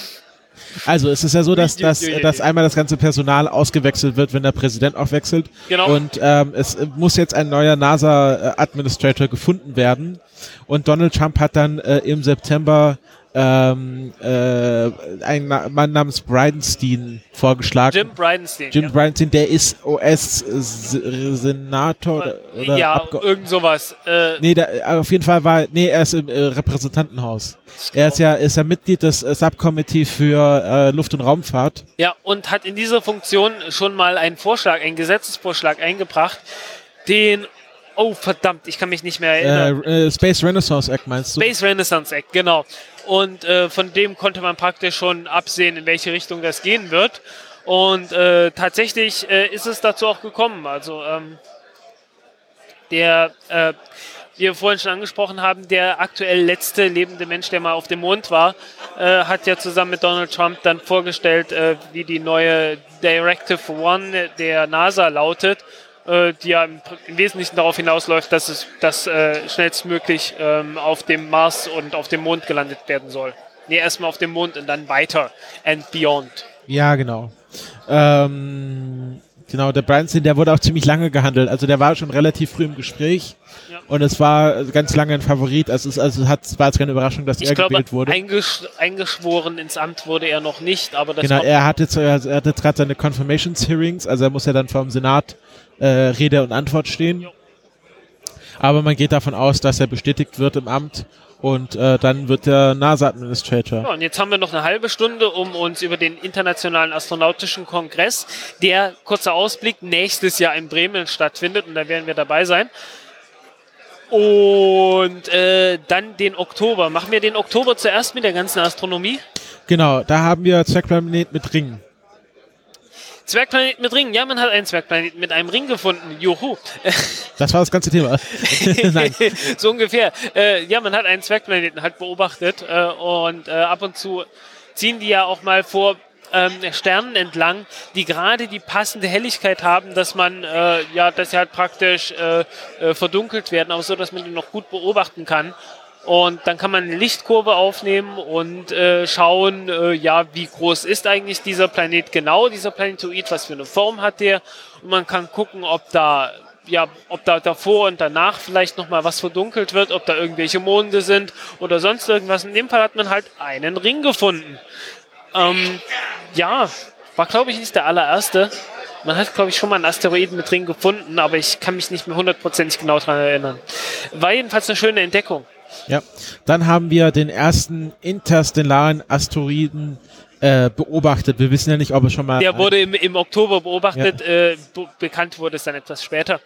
[SPEAKER 1] Also es ist ja so, dass, dass, dass einmal das ganze Personal ausgewechselt wird, wenn der Präsident auch wechselt.
[SPEAKER 2] Genau.
[SPEAKER 1] Und ähm, es muss jetzt ein neuer NASA-Administrator gefunden werden. Und Donald Trump hat dann äh, im September ähm, äh, Na- Mann namens Bridenstine vorgeschlagen.
[SPEAKER 2] Jim Bridenstine.
[SPEAKER 1] Jim
[SPEAKER 2] ja.
[SPEAKER 1] Bridenstine, der ist US-Senator oder, oder
[SPEAKER 2] ja,
[SPEAKER 1] Abge
[SPEAKER 2] irgend sowas. Äh,
[SPEAKER 1] Nee, der, auf jeden Fall war, nee, er ist im äh, Repräsentantenhaus. Er ist ja, ist ja Mitglied des äh, Subcommittee für äh, Luft- und Raumfahrt.
[SPEAKER 2] Ja, und hat in dieser Funktion schon mal einen Vorschlag, einen Gesetzesvorschlag eingebracht, den, oh verdammt, ich kann mich nicht mehr erinnern.
[SPEAKER 1] Äh, äh, Space Renaissance Act meinst du?
[SPEAKER 2] Space Renaissance Act, genau. Und äh, von dem konnte man praktisch schon absehen, in welche Richtung das gehen wird. Und äh, tatsächlich äh, ist es dazu auch gekommen. Also ähm, der, äh, wie wir vorhin schon angesprochen haben, der aktuell letzte lebende Mensch, der mal auf dem Mond war, äh, hat ja zusammen mit Donald Trump dann vorgestellt, äh, wie die neue Directive One der NASA lautet, äh, die ja im, im Wesentlichen darauf hinausläuft, dass es dass, äh, schnellstmöglich ähm, auf dem Mars und auf dem Mond gelandet werden soll. nee, erstmal auf dem Mond und dann weiter and beyond.
[SPEAKER 1] Ja, genau. Ähm, genau, der Branson, der wurde auch ziemlich lange gehandelt. Also der war schon relativ früh im Gespräch.
[SPEAKER 2] Ja.
[SPEAKER 1] Und es war ganz lange ein Favorit. Also es, also hat, es war jetzt keine Überraschung, dass
[SPEAKER 2] Ich
[SPEAKER 1] er
[SPEAKER 2] glaube,
[SPEAKER 1] gewählt wurde.
[SPEAKER 2] eingesch eingeschworen ins Amt wurde er noch nicht, aber das
[SPEAKER 1] Genau, er hat jetzt, er hat jetzt gerade seine Confirmations Hearings, also er muss ja dann vor dem Senat äh, Rede und Antwort stehen.
[SPEAKER 2] Jo.
[SPEAKER 1] Aber man geht davon aus, dass er bestätigt wird im Amt und äh, dann wird er NASA-Administrator.
[SPEAKER 2] Ja, und jetzt haben wir noch eine halbe Stunde, um uns über den Internationalen Astronautischen Kongress, der, kurzer Ausblick, nächstes Jahr in Bremen stattfindet und da werden wir dabei sein. Und äh, dann den Oktober. Machen wir den Oktober zuerst mit der ganzen Astronomie?
[SPEAKER 1] Genau, da haben wir Zwergplanet mit Ringen.
[SPEAKER 2] Zwergplanet mit Ringen. Ja, man hat einen Zwergplanet mit einem Ring gefunden. Juhu.
[SPEAKER 1] Das war das ganze Thema. Nein.
[SPEAKER 2] so ungefähr. Äh, ja, man hat einen Zwergplaneten halt beobachtet äh, und äh, ab und zu ziehen die ja auch mal vor ähm, Sternen entlang, die gerade die passende Helligkeit haben, dass man äh, ja, dass sie halt praktisch äh, äh, verdunkelt werden, aber so, dass man die noch gut beobachten kann. Und dann kann man eine Lichtkurve aufnehmen und äh, schauen, äh, ja, wie groß ist eigentlich dieser Planet genau, dieser Planetoid, was für eine Form hat der. Und man kann gucken, ob da, ja, ob da davor und danach vielleicht nochmal was verdunkelt wird, ob da irgendwelche Monde sind oder sonst irgendwas. In dem Fall hat man halt einen Ring gefunden. Ähm, ja, war glaube ich nicht der allererste. Man hat, glaube ich, schon mal einen Asteroiden mit Ring gefunden, aber ich kann mich nicht mehr hundertprozentig genau daran erinnern. War jedenfalls eine schöne Entdeckung.
[SPEAKER 1] Ja. Dann haben wir den ersten interstellaren Asteroiden äh, beobachtet. Wir wissen ja nicht, ob es schon mal.
[SPEAKER 2] Der wurde im, im Oktober beobachtet, äh, be bekannt wurde es dann etwas später.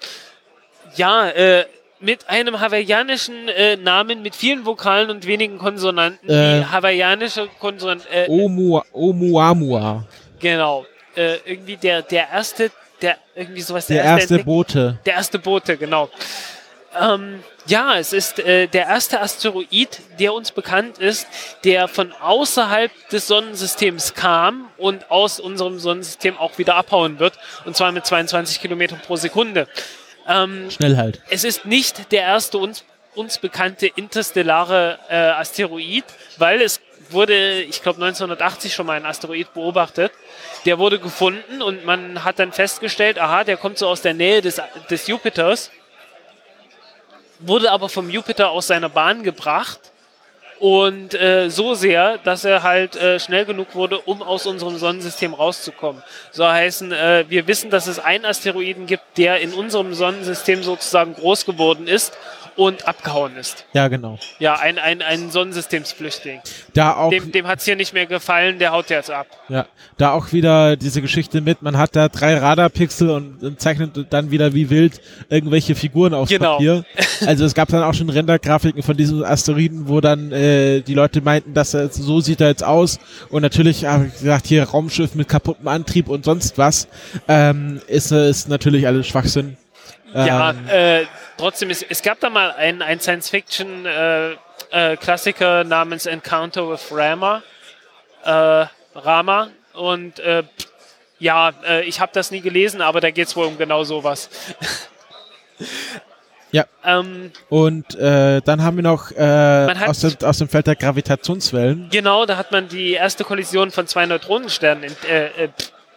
[SPEAKER 2] Ja, äh, mit einem hawaiianischen äh, Namen mit vielen Vokalen und wenigen Konsonanten.
[SPEAKER 1] Äh.
[SPEAKER 2] die hawaiianische Konsonanten. Äh,
[SPEAKER 1] Omu Oumuamua.
[SPEAKER 2] Genau. Äh, irgendwie der, der erste, der irgendwie sowas,
[SPEAKER 1] Der erste
[SPEAKER 2] Entdeck-
[SPEAKER 1] Bote.
[SPEAKER 2] Der erste Bote, genau. Ähm, ja, es ist äh, der erste Asteroid, der uns bekannt ist, der von außerhalb des Sonnensystems kam und aus unserem Sonnensystem auch wieder abhauen wird. Und zwar mit 22 Kilometern pro Sekunde. Ähm,
[SPEAKER 1] Schnell halt.
[SPEAKER 2] es ist nicht der erste uns, uns bekannte interstellare äh, Asteroid, weil es wurde, ich glaube 1980 schon mal ein Asteroid beobachtet. Der wurde gefunden und man hat dann festgestellt, aha, der kommt so aus der Nähe des, des Jupiters, wurde aber vom Jupiter aus seiner Bahn gebracht und äh, so sehr, dass er halt äh, schnell genug wurde, um aus unserem Sonnensystem rauszukommen. So heißen, äh, wir wissen, dass es einen Asteroiden gibt, der in unserem Sonnensystem sozusagen groß geworden ist und abgehauen ist.
[SPEAKER 1] Ja, genau.
[SPEAKER 2] Ja, ein, ein, ein Sonnensystemsflüchtling.
[SPEAKER 1] Da auch,
[SPEAKER 2] Dem, dem hat es hier nicht mehr gefallen, der haut jetzt ab.
[SPEAKER 1] ja, da auch wieder diese Geschichte mit, man hat da drei Radarpixel und, und zeichnet dann wieder wie wild irgendwelche Figuren aufs
[SPEAKER 2] Genau.
[SPEAKER 1] Papier. Also es gab dann auch schon Rendergrafiken von diesem Asteroiden, wo dann äh, die Leute meinten, dass er, so sieht er jetzt aus. Und natürlich habe ich gesagt, hier Raumschiff mit kaputtem Antrieb und sonst was. Ähm, ist, ist natürlich alles Schwachsinn.
[SPEAKER 2] Ja,
[SPEAKER 1] Ähm,
[SPEAKER 2] äh, trotzdem, es, es gab da mal einen, einen Science-Fiction-Klassiker namens Encounter with Rama. Äh, Rama. Und äh, ja, äh, ich habe das nie gelesen, aber da geht es wohl um genau sowas.
[SPEAKER 1] Ja.
[SPEAKER 2] Ähm,
[SPEAKER 1] Und äh, dann haben wir noch äh,
[SPEAKER 2] hat-
[SPEAKER 1] aus, dem, aus dem Feld der Gravitationswellen.
[SPEAKER 2] genau, da hat man die erste Kollision von zwei Neutronensternen in, äh, äh,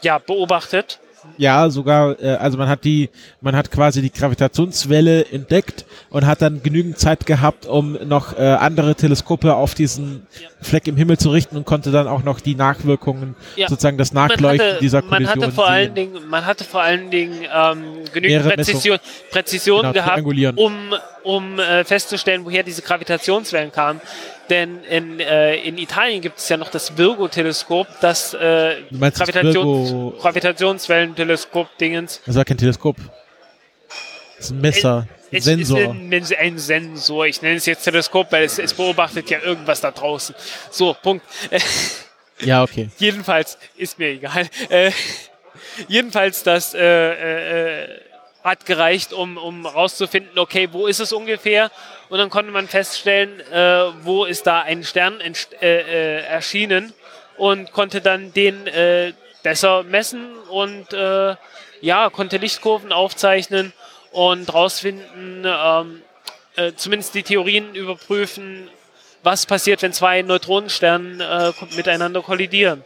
[SPEAKER 2] ja, beobachtet.
[SPEAKER 1] Ja, sogar, äh, also man hat die, man hat quasi die Gravitationswelle entdeckt und hat dann genügend Zeit gehabt, um noch äh, andere Teleskope auf diesen Fleck im Himmel zu richten und konnte dann auch noch die Nachwirkungen,
[SPEAKER 2] Ja.
[SPEAKER 1] sozusagen das
[SPEAKER 2] Man
[SPEAKER 1] Nachleuchten
[SPEAKER 2] hatte,
[SPEAKER 1] dieser
[SPEAKER 2] man
[SPEAKER 1] Kollision
[SPEAKER 2] hatte vor
[SPEAKER 1] sehen.
[SPEAKER 2] allen Dingen, man hatte vor allen Dingen ähm, genügend Präzision, Präzision
[SPEAKER 1] Genau,
[SPEAKER 2] gehabt, um, um äh, festzustellen, woher diese Gravitationswellen kamen. Denn in, äh, in Italien gibt es ja noch das Virgo-Teleskop, das äh, Gravitations
[SPEAKER 1] Virgo-
[SPEAKER 2] Gravitationswellen-Teleskop-Dingens.
[SPEAKER 1] Das war kein Teleskop. Das ist ein Messer, ein
[SPEAKER 2] Es
[SPEAKER 1] Sensor.
[SPEAKER 2] ist ein, ein Sensor. Ich nenne es jetzt Teleskop, weil es, es beobachtet ja irgendwas da draußen. So, Punkt.
[SPEAKER 1] ja, okay.
[SPEAKER 2] Jedenfalls, ist mir egal. Äh, jedenfalls, das äh, äh, hat gereicht, um, um rauszufinden, okay, wo ist es ungefähr? Und dann konnte man feststellen, äh, wo ist da ein Stern äh, erschienen und konnte dann den besser messen und ja, konnte Lichtkurven aufzeichnen und rausfinden, ähm, äh, zumindest die Theorien überprüfen, was passiert, wenn zwei Neutronensterne äh, miteinander kollidieren.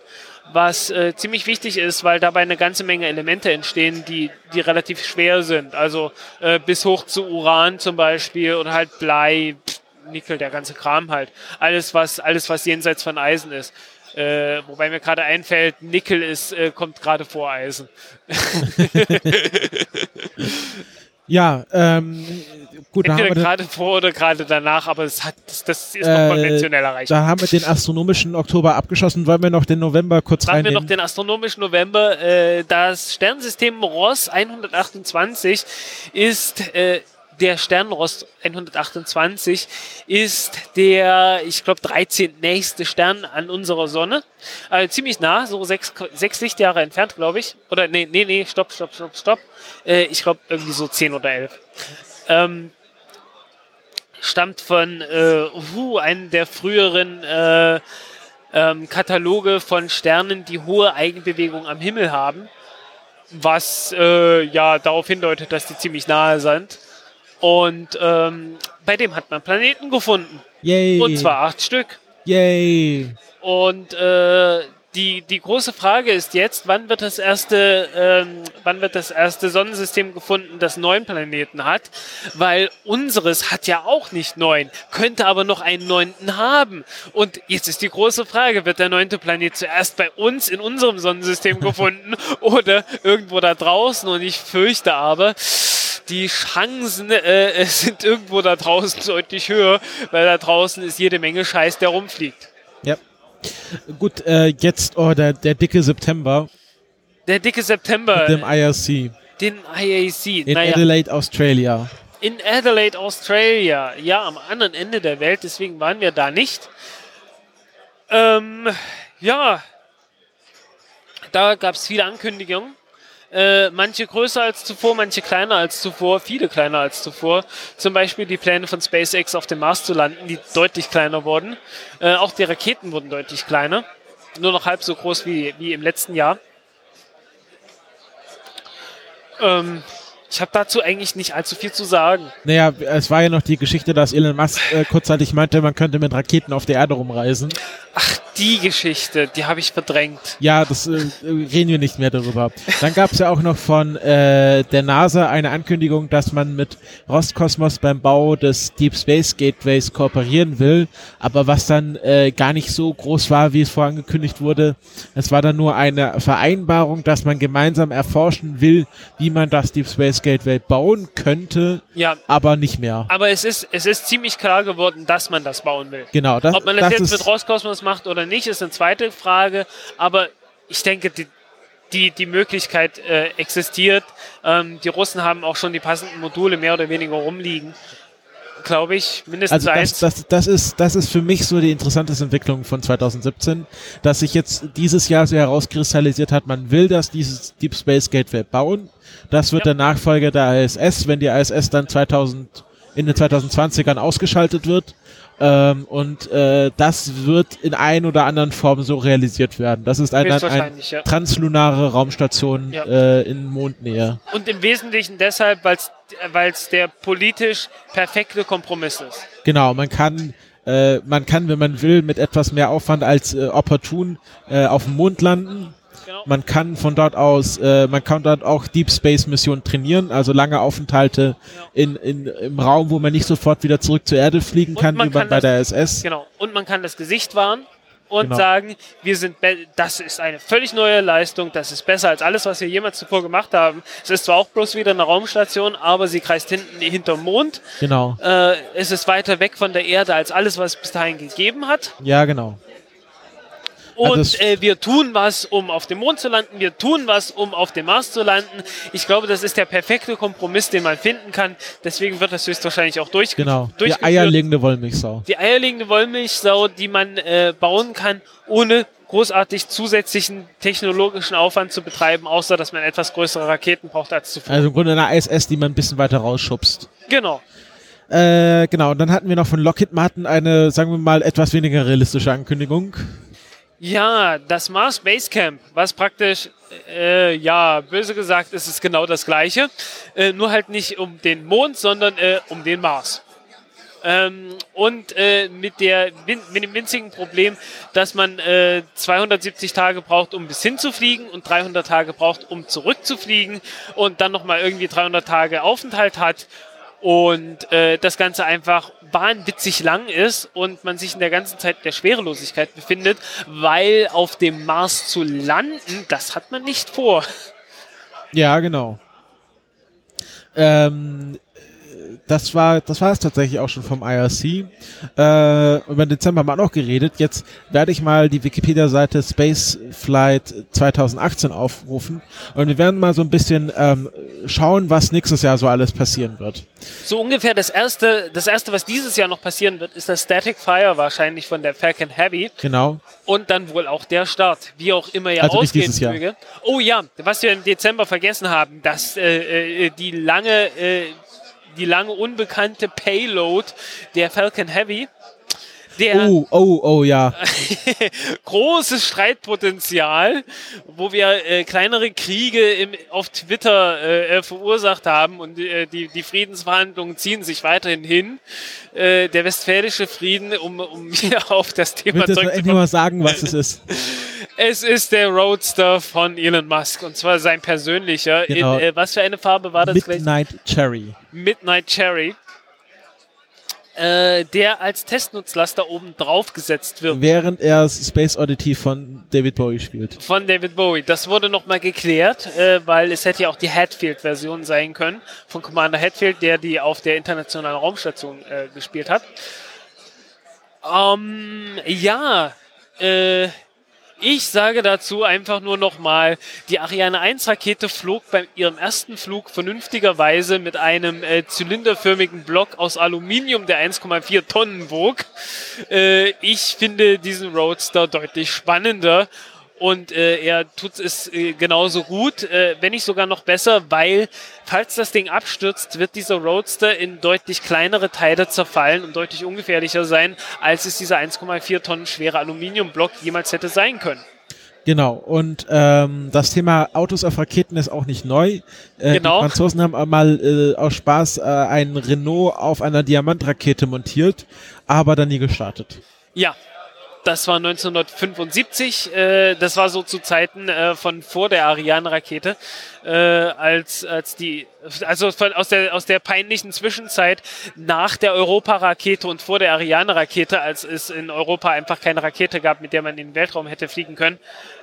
[SPEAKER 2] Was äh, ziemlich wichtig ist, weil dabei eine ganze Menge Elemente entstehen, die, die relativ schwer sind. Also äh, bis hoch zu Uran zum Beispiel oder halt Blei, Pff, Nickel, der ganze Kram halt. Alles, was, alles, was jenseits von Eisen ist. Äh, wobei mir gerade einfällt, Nickel ist, äh, kommt gerade vor Eisen.
[SPEAKER 1] Ja, ähm, gut,
[SPEAKER 2] Entweder
[SPEAKER 1] wir
[SPEAKER 2] gerade vor oder gerade danach, aber das, hat, das, das ist noch
[SPEAKER 1] äh,
[SPEAKER 2] konventionell erreicht.
[SPEAKER 1] da haben wir den astronomischen Oktober abgeschossen. Wollen wir noch den November kurz
[SPEAKER 2] Dann haben wir
[SPEAKER 1] reinnehmen?
[SPEAKER 2] noch den astronomischen November. Äh, das Sternensystem Ross 128 ist äh, der Stern Ross 128 ist der, ich glaube, 13. nächste Stern an unserer Sonne. Äh, ziemlich nah, so sechs, sechs Lichtjahre entfernt, glaube ich. Oder nee, nee, nee, stopp, stopp, stopp, stopp. Äh, ich glaube, irgendwie so 10 oder 11. Ähm, stammt von äh, uh, einem der früheren äh, ähm, Kataloge von Sternen, die hohe Eigenbewegung am Himmel haben, was äh, ja darauf hindeutet, dass die ziemlich nahe sind. Und ähm, bei dem hat man Planeten gefunden.
[SPEAKER 1] Yay.
[SPEAKER 2] Und zwar acht Stück.
[SPEAKER 1] Yay.
[SPEAKER 2] Und äh, die, die große Frage ist jetzt, wann wird das erste, ähm, wann wird das erste Sonnensystem gefunden, das neun Planeten hat? Weil unseres hat ja auch nicht neun, könnte aber noch einen neunten haben. Und jetzt ist die große Frage, wird der neunte Planet zuerst bei uns in unserem Sonnensystem gefunden oder irgendwo da draußen? Und ich fürchte aber, die Chancen äh, sind irgendwo da draußen deutlich höher, weil da draußen ist jede Menge Scheiß, der rumfliegt.
[SPEAKER 1] Ja. Gut, äh, jetzt oh, der, der dicke September.
[SPEAKER 2] Der dicke September,
[SPEAKER 1] mit dem IRC
[SPEAKER 2] den IAC,
[SPEAKER 1] in
[SPEAKER 2] naja,
[SPEAKER 1] Adelaide, Australia.
[SPEAKER 2] in Adelaide, Australia, ja, am anderen Ende der Welt, deswegen waren wir da nicht. Ähm, ja, da gab es viele Ankündigungen. Äh, manche größer als zuvor, manche kleiner als zuvor, viele kleiner als zuvor. Zum Beispiel die Pläne von SpaceX auf dem Mars zu landen, die deutlich kleiner wurden. Äh, auch die Raketen wurden deutlich kleiner. Nur noch halb so groß wie, wie im letzten Jahr. Ähm, ich habe dazu eigentlich nicht allzu viel zu sagen.
[SPEAKER 1] Naja, es war ja noch die Geschichte, dass Elon Musk äh, kurzzeitig meinte, man könnte mit Raketen auf der Erde rumreisen.
[SPEAKER 2] Ach, die Geschichte, die habe ich verdrängt.
[SPEAKER 1] Ja, das äh, reden wir nicht mehr darüber. Dann gab es ja auch noch von äh, der NASA eine Ankündigung, dass man mit Roskosmos beim Bau des Deep Space Gateways kooperieren will, aber was dann äh, gar nicht so groß war, wie es vorangekündigt wurde. Es war dann nur eine Vereinbarung, dass man gemeinsam erforschen will, wie man das Deep Space Gateway bauen könnte,
[SPEAKER 2] Ja,
[SPEAKER 1] aber nicht mehr.
[SPEAKER 2] aber es ist, es ist ziemlich klar geworden, dass man das bauen will.
[SPEAKER 1] Genau, das,
[SPEAKER 2] Ob man das,
[SPEAKER 1] das
[SPEAKER 2] jetzt mit Roskosmos macht oder nicht, ist eine zweite Frage. Aber ich denke, die, die, die Möglichkeit äh, existiert. Ähm, die Russen haben auch schon die passenden Module mehr oder weniger rumliegen. Glaube ich, mindestens
[SPEAKER 1] Also
[SPEAKER 2] eins.
[SPEAKER 1] das, das, das, ist, das ist für mich so die interessanteste Entwicklung von 2017, dass sich jetzt dieses Jahr so herauskristallisiert hat, man will das dieses Deep Space Gateway bauen. Das wird
[SPEAKER 2] Ja.
[SPEAKER 1] der Nachfolger der ISS, wenn die ISS dann 2000, in den 2020ern ausgeschaltet wird. Ähm, und äh, das wird in ein oder anderen Form so realisiert werden. Das ist eine,
[SPEAKER 2] Höchstwahrscheinlich, ja.
[SPEAKER 1] translunare Raumstation
[SPEAKER 2] Ja.
[SPEAKER 1] äh, in Mondnähe.
[SPEAKER 2] Und im Wesentlichen deshalb, weil es der politisch perfekte Kompromiss ist.
[SPEAKER 1] Genau, man kann, äh, man kann, wenn man will, mit etwas mehr Aufwand als äh, opportun äh, auf dem Mond landen.
[SPEAKER 2] Genau.
[SPEAKER 1] Man kann von dort aus, äh, man kann dort auch Deep Space Missionen trainieren, also lange Aufenthalte in, in, im Raum, wo man nicht sofort wieder zurück zur Erde fliegen
[SPEAKER 2] Und
[SPEAKER 1] kann, wie
[SPEAKER 2] kann
[SPEAKER 1] bei der SS.
[SPEAKER 2] Genau. Und man kann das Gesicht wahren und
[SPEAKER 1] Genau.
[SPEAKER 2] sagen, wir sind das ist eine völlig neue Leistung, das ist besser als alles, was wir jemals zuvor gemacht haben. Es ist zwar auch bloß wieder eine Raumstation, aber sie kreist hinten hinterm Mond.
[SPEAKER 1] Genau.
[SPEAKER 2] Äh, es ist weiter weg von der Erde als alles, was es bis dahin gegeben hat.
[SPEAKER 1] Ja, genau.
[SPEAKER 2] Und
[SPEAKER 1] Also
[SPEAKER 2] äh, wir tun was, um auf dem Mond zu landen. Wir tun was, um auf dem Mars zu landen. Ich glaube, das ist der perfekte Kompromiss, den man finden kann. Deswegen wird das höchstwahrscheinlich auch durchge
[SPEAKER 1] Genau. Die
[SPEAKER 2] durchgeführt.
[SPEAKER 1] eierlegende Wollmilchsau.
[SPEAKER 2] die eierlegende Wollmilchsau, die man äh, bauen kann, ohne großartig zusätzlichen technologischen Aufwand zu betreiben, außer dass man etwas größere Raketen braucht als zuvor.
[SPEAKER 1] Also im Grunde eine ISS, die man ein bisschen weiter rausschubst.
[SPEAKER 2] genau.
[SPEAKER 1] Äh, genau, und dann hatten wir noch von Lockheed Martin eine, sagen wir mal, etwas weniger realistische Ankündigung.
[SPEAKER 2] Ja, das Mars Base Camp, was praktisch, äh, ja, böse gesagt, ist es genau das gleiche. Äh, nur halt nicht um den Mond, sondern äh, um den Mars. Ähm, und äh, mit, der, mit dem winzigen Problem, dass man äh, 270 Tage braucht, um bis hinzufliegen und 300 Tage braucht, um zurückzufliegen und dann nochmal irgendwie 300 Tage Aufenthalt hat und äh, das Ganze einfach wahnwitzig lang ist und man sich in der ganzen Zeit der Schwerelosigkeit befindet, weil auf dem Mars zu landen, das hat man nicht vor.
[SPEAKER 1] Ja, genau. Ähm, das war das war es tatsächlich auch schon vom IRC. Äh, über Dezember haben wir auch geredet. Jetzt werde ich mal die Wikipedia-Seite Spaceflight 2018 aufrufen und wir werden mal so ein bisschen ähm, schauen, was nächstes Jahr so alles passieren wird.
[SPEAKER 2] So ungefähr das erste, das erste, was dieses Jahr noch passieren wird, ist das Static Fire wahrscheinlich von der Falcon Heavy.
[SPEAKER 1] Genau.
[SPEAKER 2] Und dann wohl auch der Start, wie auch immer er
[SPEAKER 1] Also nicht
[SPEAKER 2] ausgehen
[SPEAKER 1] dieses Jahr.
[SPEAKER 2] möge. Oh ja, was wir im Dezember vergessen haben, dass äh, äh, die lange äh, die lange unbekannte Payload der Falcon Heavy, der
[SPEAKER 1] Oh, oh, oh, ja.
[SPEAKER 2] großes Streitpotenzial, wo wir äh, kleinere Kriege im, auf Twitter äh, äh, verursacht haben und äh, die, die Friedensverhandlungen ziehen sich weiterhin hin. Äh, der westfälische Frieden, um, um hier auf das Thema
[SPEAKER 1] Bitte
[SPEAKER 2] zurückzukommen.
[SPEAKER 1] endlich mal sagen, was es ist.
[SPEAKER 2] Es ist der Roadster von Elon Musk und zwar sein persönlicher.
[SPEAKER 1] Genau.
[SPEAKER 2] In, äh, was für eine Farbe war das gleich?
[SPEAKER 1] Midnight Cherry.
[SPEAKER 2] Midnight Cherry. Äh, der als Testnutzlaster oben drauf gesetzt wird
[SPEAKER 1] Während er Space Oddity von David Bowie spielt.
[SPEAKER 2] von David Bowie. Das wurde nochmal geklärt, äh, weil es hätte ja auch die Hatfield-Version sein können von Commander Hatfield, der die auf der internationalen Raumstation äh, gespielt hat. Ähm, ja, äh, ich sage dazu einfach nur nochmal, die Ariane 1 Rakete flog bei ihrem ersten Flug vernünftigerweise mit einem äh, zylinderförmigen Block aus Aluminium, der 1,4 Tonnen wog. Äh, ich finde diesen Roadster deutlich spannender und äh, er tut es äh, genauso gut, äh, wenn nicht sogar noch besser, weil falls das Ding abstürzt, wird dieser Roadster in deutlich kleinere Teile zerfallen und deutlich ungefährlicher sein, als es dieser 1,4 Tonnen schwere Aluminiumblock jemals hätte sein können.
[SPEAKER 1] Genau, und ähm, das Thema Autos auf Raketen ist auch nicht neu. Äh,
[SPEAKER 2] Genau.
[SPEAKER 1] Die Franzosen haben mal äh, aus Spaß äh, einen Renault auf einer Diamantrakete montiert, aber dann nie gestartet.
[SPEAKER 2] Ja, das war 1975. Äh, das war so zu Zeiten äh, von vor der Ariane-Rakete, äh, als als die also von, aus der aus der peinlichen Zwischenzeit nach der Europa-Rakete und vor der Ariane-Rakete, als es in Europa einfach keine Rakete gab, mit der man in den Weltraum hätte fliegen können,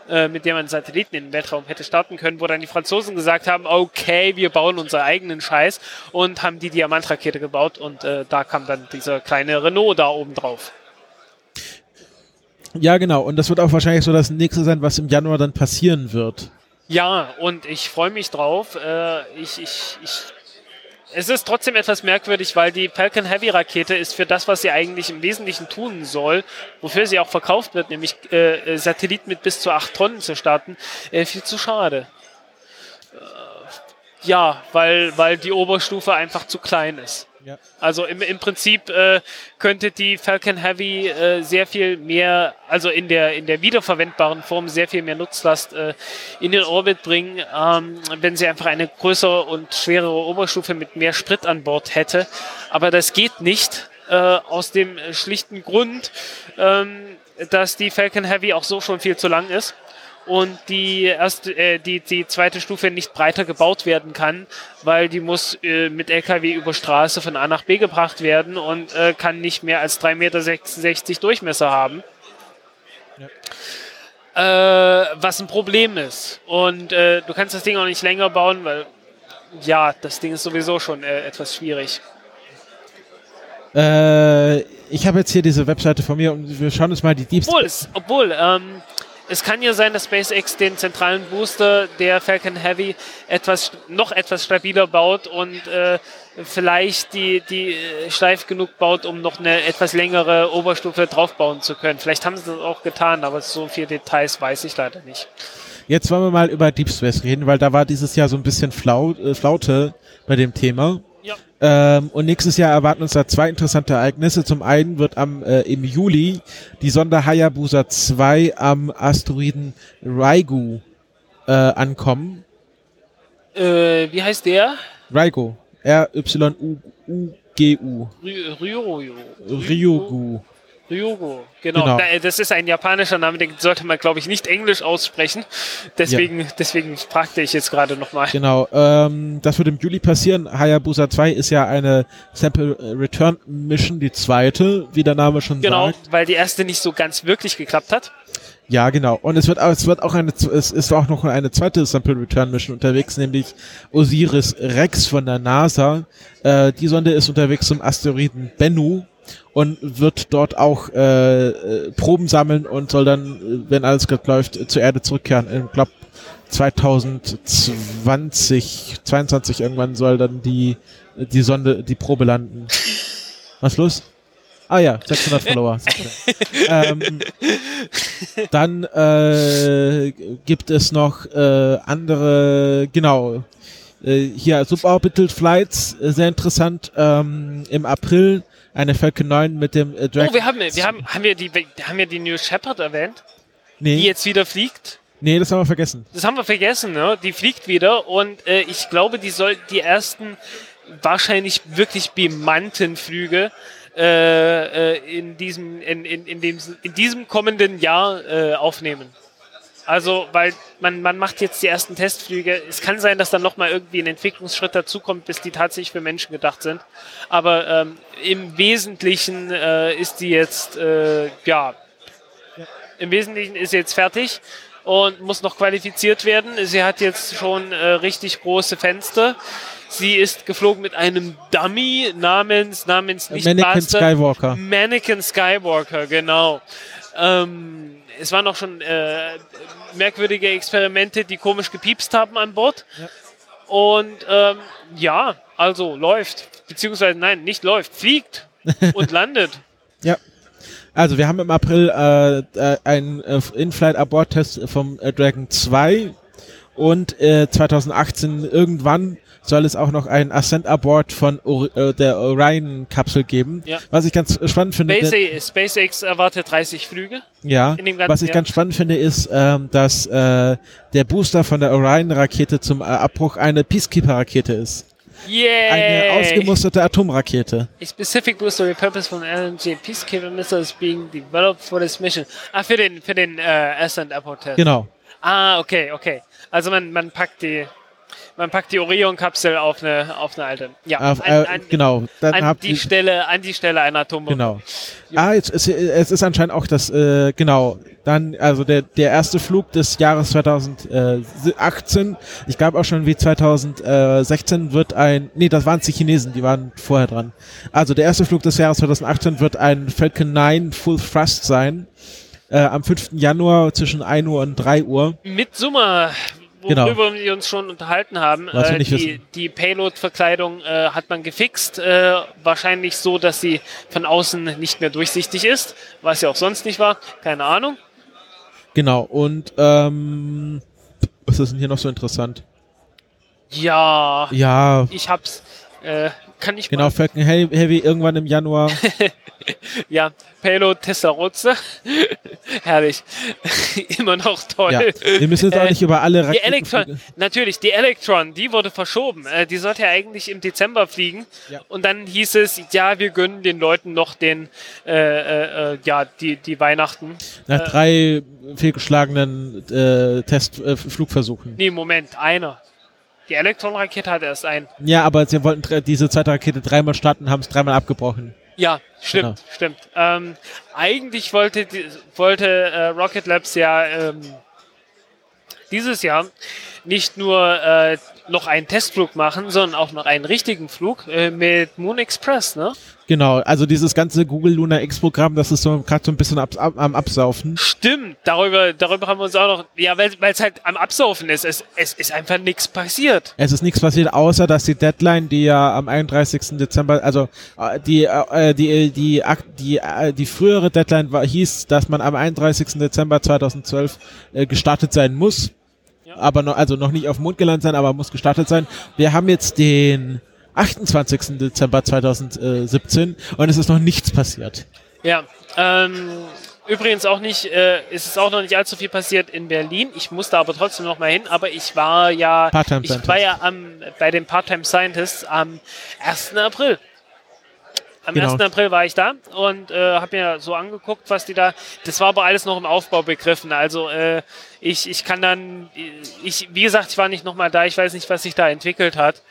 [SPEAKER 2] äh, mit der man Satelliten in den Weltraum hätte starten können, wo dann die Franzosen gesagt haben, okay, wir bauen unseren eigenen Scheiß und haben die Diamantrakete gebaut und äh, da kam dann dieser kleine Renault da oben drauf.
[SPEAKER 1] Ja, genau, und das wird auch wahrscheinlich so das nächste sein, was im Januar dann passieren wird.
[SPEAKER 2] Ja, und ich freue mich drauf. Äh, ich, ich, ich, es ist trotzdem etwas merkwürdig, weil die Falcon Heavy Rakete ist für das, was sie eigentlich im Wesentlichen tun soll, wofür sie auch verkauft wird, nämlich äh, Satelliten mit bis zu 8 Tonnen zu starten, äh, viel zu schade. Äh, ja, weil, weil die Oberstufe einfach zu klein ist.
[SPEAKER 1] Ja.
[SPEAKER 2] Also im, im Prinzip äh, könnte die Falcon Heavy äh, sehr viel mehr, also in der, in der wiederverwendbaren Form sehr viel mehr Nutzlast äh, in den Orbit bringen, ähm, wenn sie einfach eine größere und schwerere Oberstufe mit mehr Sprit an Bord hätte. Aber das geht nicht äh, aus dem schlichten Grund, ähm, dass die Falcon Heavy auch so schon viel zu lang ist und die erste, äh, die, die zweite Stufe nicht breiter gebaut werden kann, weil die muss äh, mit LKW über Straße von A nach B gebracht werden und äh, kann nicht mehr als 3,66 Meter Durchmesser haben. Äh, was ein Problem ist. Und äh, du kannst das Ding auch nicht länger bauen, weil ja, das Ding ist sowieso schon äh, etwas schwierig.
[SPEAKER 1] Äh, ich habe jetzt hier diese Webseite von mir und wir schauen uns mal die Deep
[SPEAKER 2] Obwohl, es, obwohl ähm, es kann ja sein, dass SpaceX den zentralen Booster der Falcon Heavy etwas noch etwas stabiler baut und äh, vielleicht die, die äh, steif genug baut, um noch eine etwas längere Oberstufe draufbauen zu können. Vielleicht haben sie das auch getan, aber so viele Details weiß ich leider nicht.
[SPEAKER 1] Jetzt wollen wir mal über Deep Space reden, weil da war dieses Jahr so ein bisschen Flau äh, Flaute bei dem Thema. Ähm, und nächstes Jahr erwarten uns da zwei interessante Ereignisse. Zum einen wird am äh, im Juli die Sonde Hayabusa 2 am Asteroiden Rygu äh, ankommen.
[SPEAKER 2] Äh, wie heißt der?
[SPEAKER 1] Rygo. R-Y-U-U G-U.
[SPEAKER 2] Ry- Ryogo. Genau.
[SPEAKER 1] Genau.
[SPEAKER 2] Da- Das ist ein japanischer Name, den sollte man, glaube ich, nicht Englisch aussprechen. Deswegen, deswegen fragte ich jetzt gerade nochmal.
[SPEAKER 1] Genau, ähm, das wird im Juli passieren. Hayabusa 2 ist ja eine Sample Return Mission, die zweite, wie der Name schon
[SPEAKER 2] Genau,
[SPEAKER 1] sagt.
[SPEAKER 2] weil die erste nicht so ganz wirklich geklappt hat.
[SPEAKER 1] Ja, genau. Und es wird, auch- es wird auch eine, es ist auch noch eine zweite Sample Return Mission unterwegs, nämlich Osiris Rex von der NASA. Äh, die Sonde ist unterwegs zum Asteroiden Bennu und wird dort auch äh, äh, Proben sammeln und soll dann, äh, wenn alles gut läuft, zur Erde zurückkehren. Ich glaube 2020, 22 irgendwann soll dann die die Sonde, die Probe landen. Was los? Ah ja, 600 Follower. ähm, dann äh, gibt es noch äh, andere, genau, äh, hier Suborbital Flights, äh, sehr interessant, ähm, im April eine Falcon 9 mit dem äh, Dragon.
[SPEAKER 2] Oh, wir haben, wir haben, haben wir die, haben wir die New Shepard erwähnt,
[SPEAKER 1] nee,
[SPEAKER 2] die jetzt wieder fliegt.
[SPEAKER 1] nee, das haben wir vergessen.
[SPEAKER 2] Das haben wir vergessen, ne? Die fliegt wieder und äh, ich glaube, die soll die ersten wahrscheinlich wirklich bemannten Flüge äh, äh, in diesem in, in, in dem in diesem kommenden Jahr äh, aufnehmen. Also, weil man, man macht jetzt die ersten Testflüge. Es kann sein, dass dann nochmal irgendwie ein Entwicklungsschritt dazukommt, bis die tatsächlich für Menschen gedacht sind. Aber ähm, im Wesentlichen äh, ist die jetzt, äh, ja, im Wesentlichen ist sie jetzt fertig und muss noch qualifiziert werden. Sie hat jetzt schon äh, richtig große Fenster. Sie ist geflogen mit einem Dummy namens, namens nicht
[SPEAKER 1] Mannequin
[SPEAKER 2] Blaster,
[SPEAKER 1] Skywalker.
[SPEAKER 2] Mannequin Skywalker, genau. Ähm, es waren auch schon äh, merkwürdige Experimente, die komisch gepiepst haben an Bord. Und ähm, ja, also läuft. Beziehungsweise nein, nicht läuft, fliegt und landet.
[SPEAKER 1] Ja. Also wir haben im April äh, äh, einen äh, In-Flight-Abort-Test vom äh, Dragon 2 und äh, 2018 irgendwann soll es auch noch einen Ascent-Abort von Or äh, der Orion-Kapsel geben.
[SPEAKER 2] Ja.
[SPEAKER 1] Was ich ganz spannend finde,
[SPEAKER 2] SpaceX, SpaceX erwartet 30 Flüge.
[SPEAKER 1] ja,
[SPEAKER 2] ganzen
[SPEAKER 1] was ich ganz spannend finde, ist, ähm, dass äh, der Booster von der Orion-Rakete zum äh, Abbruch eine Peacekeeper-Rakete ist. Eine
[SPEAKER 2] Yay!
[SPEAKER 1] ausgemusterte Atomrakete.
[SPEAKER 2] A specific booster repurposed from LNG Peacekeeper missile is being developed for this mission. Ah, für den, für den äh, Ascent Airport Test.
[SPEAKER 1] Genau.
[SPEAKER 2] Ah, okay, okay. Also man, man packt die, man packt die Orion-Kapsel auf eine, auf eine alte. Ja,
[SPEAKER 1] Auf,
[SPEAKER 2] an,
[SPEAKER 1] äh,
[SPEAKER 2] an,
[SPEAKER 1] genau. Dann
[SPEAKER 2] an die Stelle, an die Stelle einer Atombombe.
[SPEAKER 1] Genau. Ah, jetzt ist, es ist anscheinend auch das, äh, genau, dann, also der, der erste Flug des Jahres 2018, ich glaube auch schon wie 2016 wird ein, nee, das waren die Chinesen, die waren vorher dran. Also der erste Flug des Jahres 2018 wird ein Falcon 9 Full Thrust sein, äh, am 5. Januar zwischen 1 Uhr und 3 Uhr.
[SPEAKER 2] Mit Summer,
[SPEAKER 1] Genau.
[SPEAKER 2] worüber wir uns schon unterhalten haben, äh, die, die Payload-Verkleidung äh, hat man gefixt. Äh, wahrscheinlich so, dass sie von außen nicht mehr durchsichtig ist, was ja auch sonst nicht war. Keine Ahnung.
[SPEAKER 1] Genau, und, ähm, was ist denn hier noch so interessant?
[SPEAKER 2] Ja,
[SPEAKER 1] Ja,
[SPEAKER 2] ich hab's. Äh, kann ich
[SPEAKER 1] genau,
[SPEAKER 2] mal.
[SPEAKER 1] Falcon Heavy irgendwann im Januar.
[SPEAKER 2] Ja, Payload Tessarotze. Herrlich. Immer noch toll.
[SPEAKER 1] Ja, wir müssen jetzt auch
[SPEAKER 2] Äh,
[SPEAKER 1] nicht über alle
[SPEAKER 2] Die Electron,
[SPEAKER 1] Raketen.
[SPEAKER 2] natürlich, die Electron, die wurde verschoben. Äh, die sollte ja eigentlich im Dezember fliegen.
[SPEAKER 1] Ja.
[SPEAKER 2] Und dann hieß es, ja, wir gönnen den Leuten noch den, äh, äh, äh, ja, die, die Weihnachten.
[SPEAKER 1] Nach drei fehlgeschlagenen Testflugversuchen.
[SPEAKER 2] Nee, Moment, einer. Die Electron-Rakete hat erst einen.
[SPEAKER 1] Ja, aber sie wollten diese zweite Rakete dreimal starten, haben es dreimal abgebrochen.
[SPEAKER 2] Ja, stimmt,
[SPEAKER 1] Genau.
[SPEAKER 2] stimmt. Ähm, eigentlich wollte, wollte äh, Rocket Labs ja ähm, dieses Jahr nicht nur äh, noch einen Testflug machen, sondern auch noch einen richtigen Flug äh, mit Moon Express, ne?
[SPEAKER 1] Genau, also dieses ganze Google Lunar X-Programm, das ist so gerade so ein bisschen ab, ab, am Absaufen.
[SPEAKER 2] Stimmt, darüber, darüber haben wir uns auch noch, ja, weil es halt am Absaufen ist. Es, es ist einfach nichts passiert.
[SPEAKER 1] Es ist nichts passiert, außer dass die Deadline, die ja am 31. Dezember, also äh, die äh, die die Ak- die äh, die frühere Deadline war, hieß, dass man am 31. Dezember 2012 äh, gestartet sein muss. Aber noch, also noch nicht auf dem Mond gelandet sein, aber muss gestartet sein. Wir haben jetzt den 28. Dezember 2017 und es ist noch nichts passiert.
[SPEAKER 2] Ja, ähm, übrigens auch nicht, äh, ist es auch noch nicht allzu viel passiert in Berlin. Ich musste aber trotzdem noch mal hin, aber ich war ja,
[SPEAKER 1] Part-Time
[SPEAKER 2] ich war ja am, bei den Part-Time Scientists am 1. April. Am
[SPEAKER 1] Genau.
[SPEAKER 2] 1. April war ich da und äh, habe mir so angeguckt, was die da. Das war aber alles noch im Aufbau begriffen. Also äh, ich, ich kann dann, ich, wie gesagt, ich war nicht nochmal da, ich weiß nicht, was sich da entwickelt hat.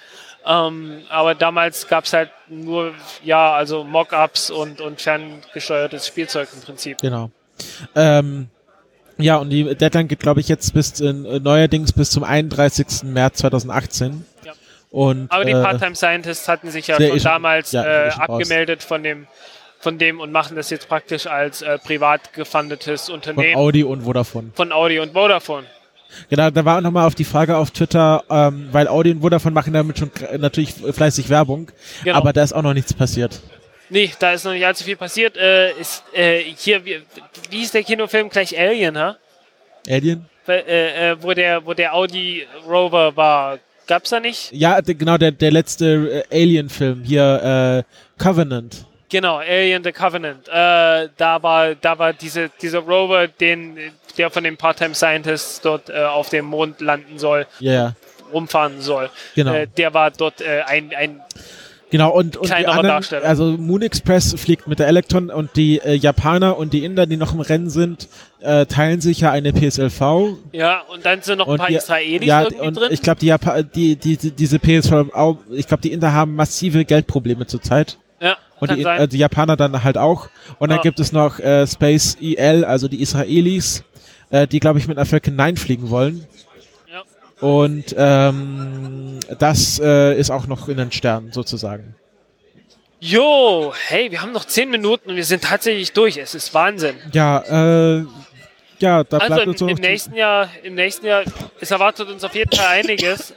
[SPEAKER 2] Ähm, aber damals gab es halt nur, ja, also Mockups und, und ferngesteuertes Spielzeug im Prinzip.
[SPEAKER 1] Genau. Ähm, ja, und die Deadline geht, glaube ich, jetzt bis äh, neuerdings bis zum 31. März 2018.
[SPEAKER 2] Ja.
[SPEAKER 1] Und,
[SPEAKER 2] Aber die
[SPEAKER 1] äh,
[SPEAKER 2] Part-Time Scientists hatten sich ja schon damals
[SPEAKER 1] ja,
[SPEAKER 2] äh,
[SPEAKER 1] schon raus.
[SPEAKER 2] abgemeldet von dem, von dem und machen das jetzt praktisch als äh, privat gefundetes
[SPEAKER 1] von
[SPEAKER 2] Unternehmen
[SPEAKER 1] Audi und Vodafone.
[SPEAKER 2] von Audi und Vodafone.
[SPEAKER 1] Genau, da war auch nochmal auf die Frage auf Twitter, ähm, weil Audi und Vodafone machen damit schon natürlich fleißig Werbung,
[SPEAKER 2] Genau.
[SPEAKER 1] aber da ist auch noch nichts passiert.
[SPEAKER 2] Nee, da ist noch nicht allzu viel passiert. Äh, ist, äh, hier, wie, wie hieß der Kinofilm gleich Alien, ha?
[SPEAKER 1] Alien?
[SPEAKER 2] Äh, äh, wo, der, wo der Audi Rover war. Gab's da nicht?
[SPEAKER 1] Ja, genau, der, der letzte äh, Alien-Film hier, äh, Covenant.
[SPEAKER 2] Genau, Alien the Covenant. Äh, da war, da war diese, dieser Rover, den, der von den Part-Time Scientists dort äh, auf dem Mond landen soll,
[SPEAKER 1] ja,
[SPEAKER 2] rumfahren soll.
[SPEAKER 1] genau.
[SPEAKER 2] Äh, der war dort äh, ein, ein
[SPEAKER 1] Genau, und, und die anderen, also Moon Express fliegt mit der Electron und die äh, Japaner und die Inder, die noch im Rennen sind, äh, teilen sich ja eine PSLV.
[SPEAKER 2] ja, und dann sind noch ein
[SPEAKER 1] Und
[SPEAKER 2] paar
[SPEAKER 1] die,
[SPEAKER 2] Israelis
[SPEAKER 1] ja,
[SPEAKER 2] irgendwie
[SPEAKER 1] und
[SPEAKER 2] drin.
[SPEAKER 1] ich glaube, die, Japa die, die, die, diese PSLV, ich glaube, die Inder haben massive Geldprobleme zurzeit.
[SPEAKER 2] ja,
[SPEAKER 1] Und die, äh, die Japaner dann halt auch. Und dann
[SPEAKER 2] Ja.
[SPEAKER 1] gibt es noch äh, Space EL, also die Israelis, äh, die, glaube ich, mit einer Falcon 9 fliegen wollen.
[SPEAKER 2] ja.
[SPEAKER 1] Und ähm, das äh, ist auch noch in den Sternen, sozusagen.
[SPEAKER 2] Jo, hey, wir haben noch zehn Minuten und wir sind tatsächlich durch. Es ist Wahnsinn.
[SPEAKER 1] Ja, äh, ja, da
[SPEAKER 2] Also
[SPEAKER 1] bleibt
[SPEAKER 2] im,
[SPEAKER 1] uns so
[SPEAKER 2] im nächsten Jahr, im nächsten Jahr, es erwartet uns auf jeden Fall einiges,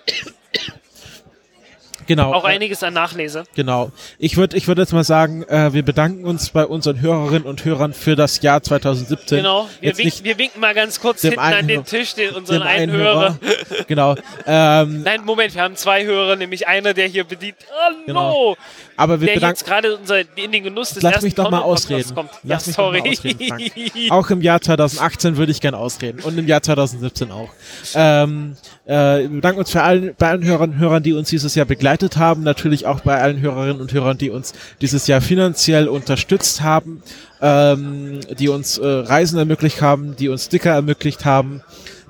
[SPEAKER 1] genau,
[SPEAKER 2] auch einiges an Nachlese.
[SPEAKER 1] Genau. Ich würde ich würd jetzt mal sagen, äh, wir bedanken uns bei unseren Hörerinnen und Hörern für das Jahr 2017.
[SPEAKER 2] Genau, wir
[SPEAKER 1] nicht
[SPEAKER 2] wir winken mal ganz kurz hinten an
[SPEAKER 1] einen
[SPEAKER 2] den
[SPEAKER 1] Hör-
[SPEAKER 2] Tisch, den unseren einen
[SPEAKER 1] einen
[SPEAKER 2] Hörer.
[SPEAKER 1] genau. Ähm,
[SPEAKER 2] Nein, Moment, wir haben zwei Hörer, nämlich einer, der hier bedient. Hallo!
[SPEAKER 1] Genau. aber wir
[SPEAKER 2] Der
[SPEAKER 1] bedanken
[SPEAKER 2] jetzt gerade unser, in den Genuss des
[SPEAKER 1] Lass mich doch mal ausreden.
[SPEAKER 2] Kommt.
[SPEAKER 1] Lass
[SPEAKER 2] ja,
[SPEAKER 1] mich doch mal
[SPEAKER 2] sorry.
[SPEAKER 1] ausreden, Frank. Auch im Jahr 2018 würde ich gern ausreden und im Jahr 2017 auch. Ähm, äh, wir bedanken uns für allen, bei allen Hörern und Hörern, die uns dieses Jahr begleitet haben. Natürlich auch bei allen Hörerinnen und Hörern, die uns dieses Jahr finanziell unterstützt haben, ähm, die uns äh, Reisen ermöglicht haben, die uns Sticker ermöglicht haben,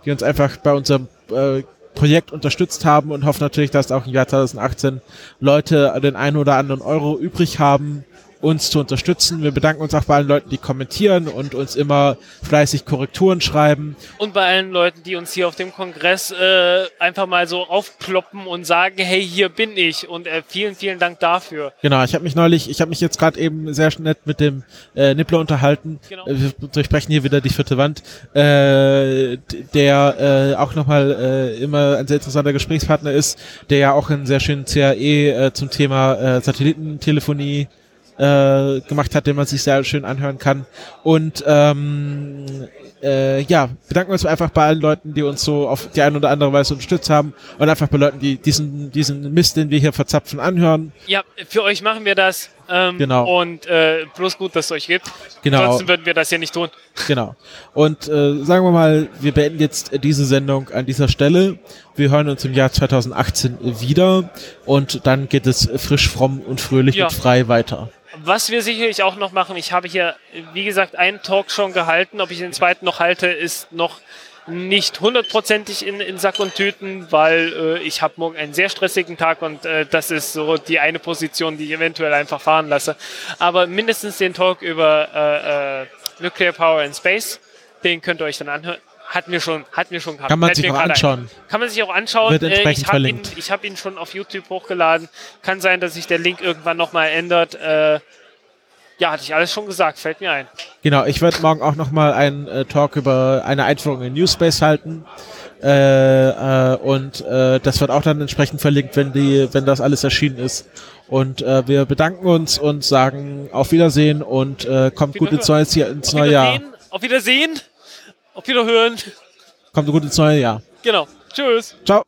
[SPEAKER 1] die uns einfach bei unserem äh, Projekt unterstützt haben und hoffen natürlich, dass auch im Jahr 2018 Leute den einen oder anderen Euro übrig haben, uns zu unterstützen. Wir bedanken uns auch bei allen Leuten, die kommentieren und uns immer fleißig Korrekturen schreiben.
[SPEAKER 2] Und bei allen Leuten, die uns hier auf dem Kongress äh, einfach mal so aufploppen und sagen, hey, hier bin ich. Und äh, vielen, vielen Dank dafür.
[SPEAKER 1] Genau, ich habe mich neulich, ich habe mich jetzt gerade eben sehr nett mit dem äh, Nippler unterhalten.
[SPEAKER 2] Genau.
[SPEAKER 1] Äh, Wir durchbrechen hier wieder die vierte Wand, äh, der äh, auch nochmal äh, immer ein sehr interessanter Gesprächspartner ist, der ja auch einen sehr schönen CAE äh, zum Thema äh, Satellitentelefonie äh, gemacht hat, den man sich sehr schön anhören kann. Und ähm, äh, ja, bedanken uns einfach bei allen Leuten, die uns so auf die eine oder andere Weise unterstützt haben und einfach bei Leuten, die diesen, diesen Mist, den wir hier verzapfen, anhören.
[SPEAKER 2] Ja, für euch machen wir das. Ähm,
[SPEAKER 1] Genau.
[SPEAKER 2] Und äh, bloß gut, dass es euch gibt.
[SPEAKER 1] Genau.
[SPEAKER 2] Ansonsten würden wir das hier nicht tun.
[SPEAKER 1] Genau. Und äh, sagen wir mal, wir beenden jetzt diese Sendung an dieser Stelle. Wir hören uns im Jahr 2018 wieder und dann geht es frisch, fromm und fröhlich
[SPEAKER 2] Ja.
[SPEAKER 1] und frei weiter.
[SPEAKER 2] Was wir sicherlich auch noch machen, ich habe hier, wie gesagt, einen Talk schon gehalten. Ob ich den zweiten noch halte, ist noch nicht hundertprozentig in, in Sack und Tüten, weil äh, ich habe morgen einen sehr stressigen Tag und äh, das ist so die eine Position, die ich eventuell einfach fahren lasse. Aber mindestens den Talk über äh, äh, Nuclear Power in Space, den könnt ihr euch dann anhören. Hat mir schon, hat mir schon gehabt.
[SPEAKER 1] Kann man
[SPEAKER 2] Fällt
[SPEAKER 1] sich auch
[SPEAKER 2] gerade ein.
[SPEAKER 1] anschauen.
[SPEAKER 2] Kann man sich auch anschauen.
[SPEAKER 1] Wird
[SPEAKER 2] Äh,
[SPEAKER 1] entsprechend
[SPEAKER 2] ich habe ihn,
[SPEAKER 1] verlinkt.
[SPEAKER 2] ich hab ihn schon auf YouTube hochgeladen. Kann sein, dass sich der Link irgendwann nochmal ändert. Äh, ja, hatte ich alles schon gesagt. Fällt mir ein.
[SPEAKER 1] Genau, ich werde morgen auch nochmal einen äh, Talk über eine Einführung in Newspace halten. Äh, äh, und äh, das wird auch dann entsprechend verlinkt, wenn die, wenn das alles erschienen ist. Und äh, wir bedanken uns und sagen auf Wiedersehen und kommt gut ins neue, ins
[SPEAKER 2] Auf
[SPEAKER 1] neue Jahr.
[SPEAKER 2] Auf Wiedersehen. Auf Wiederhören.
[SPEAKER 1] Kommt gut ins neue Jahr.
[SPEAKER 2] Genau. Tschüss.
[SPEAKER 1] Ciao.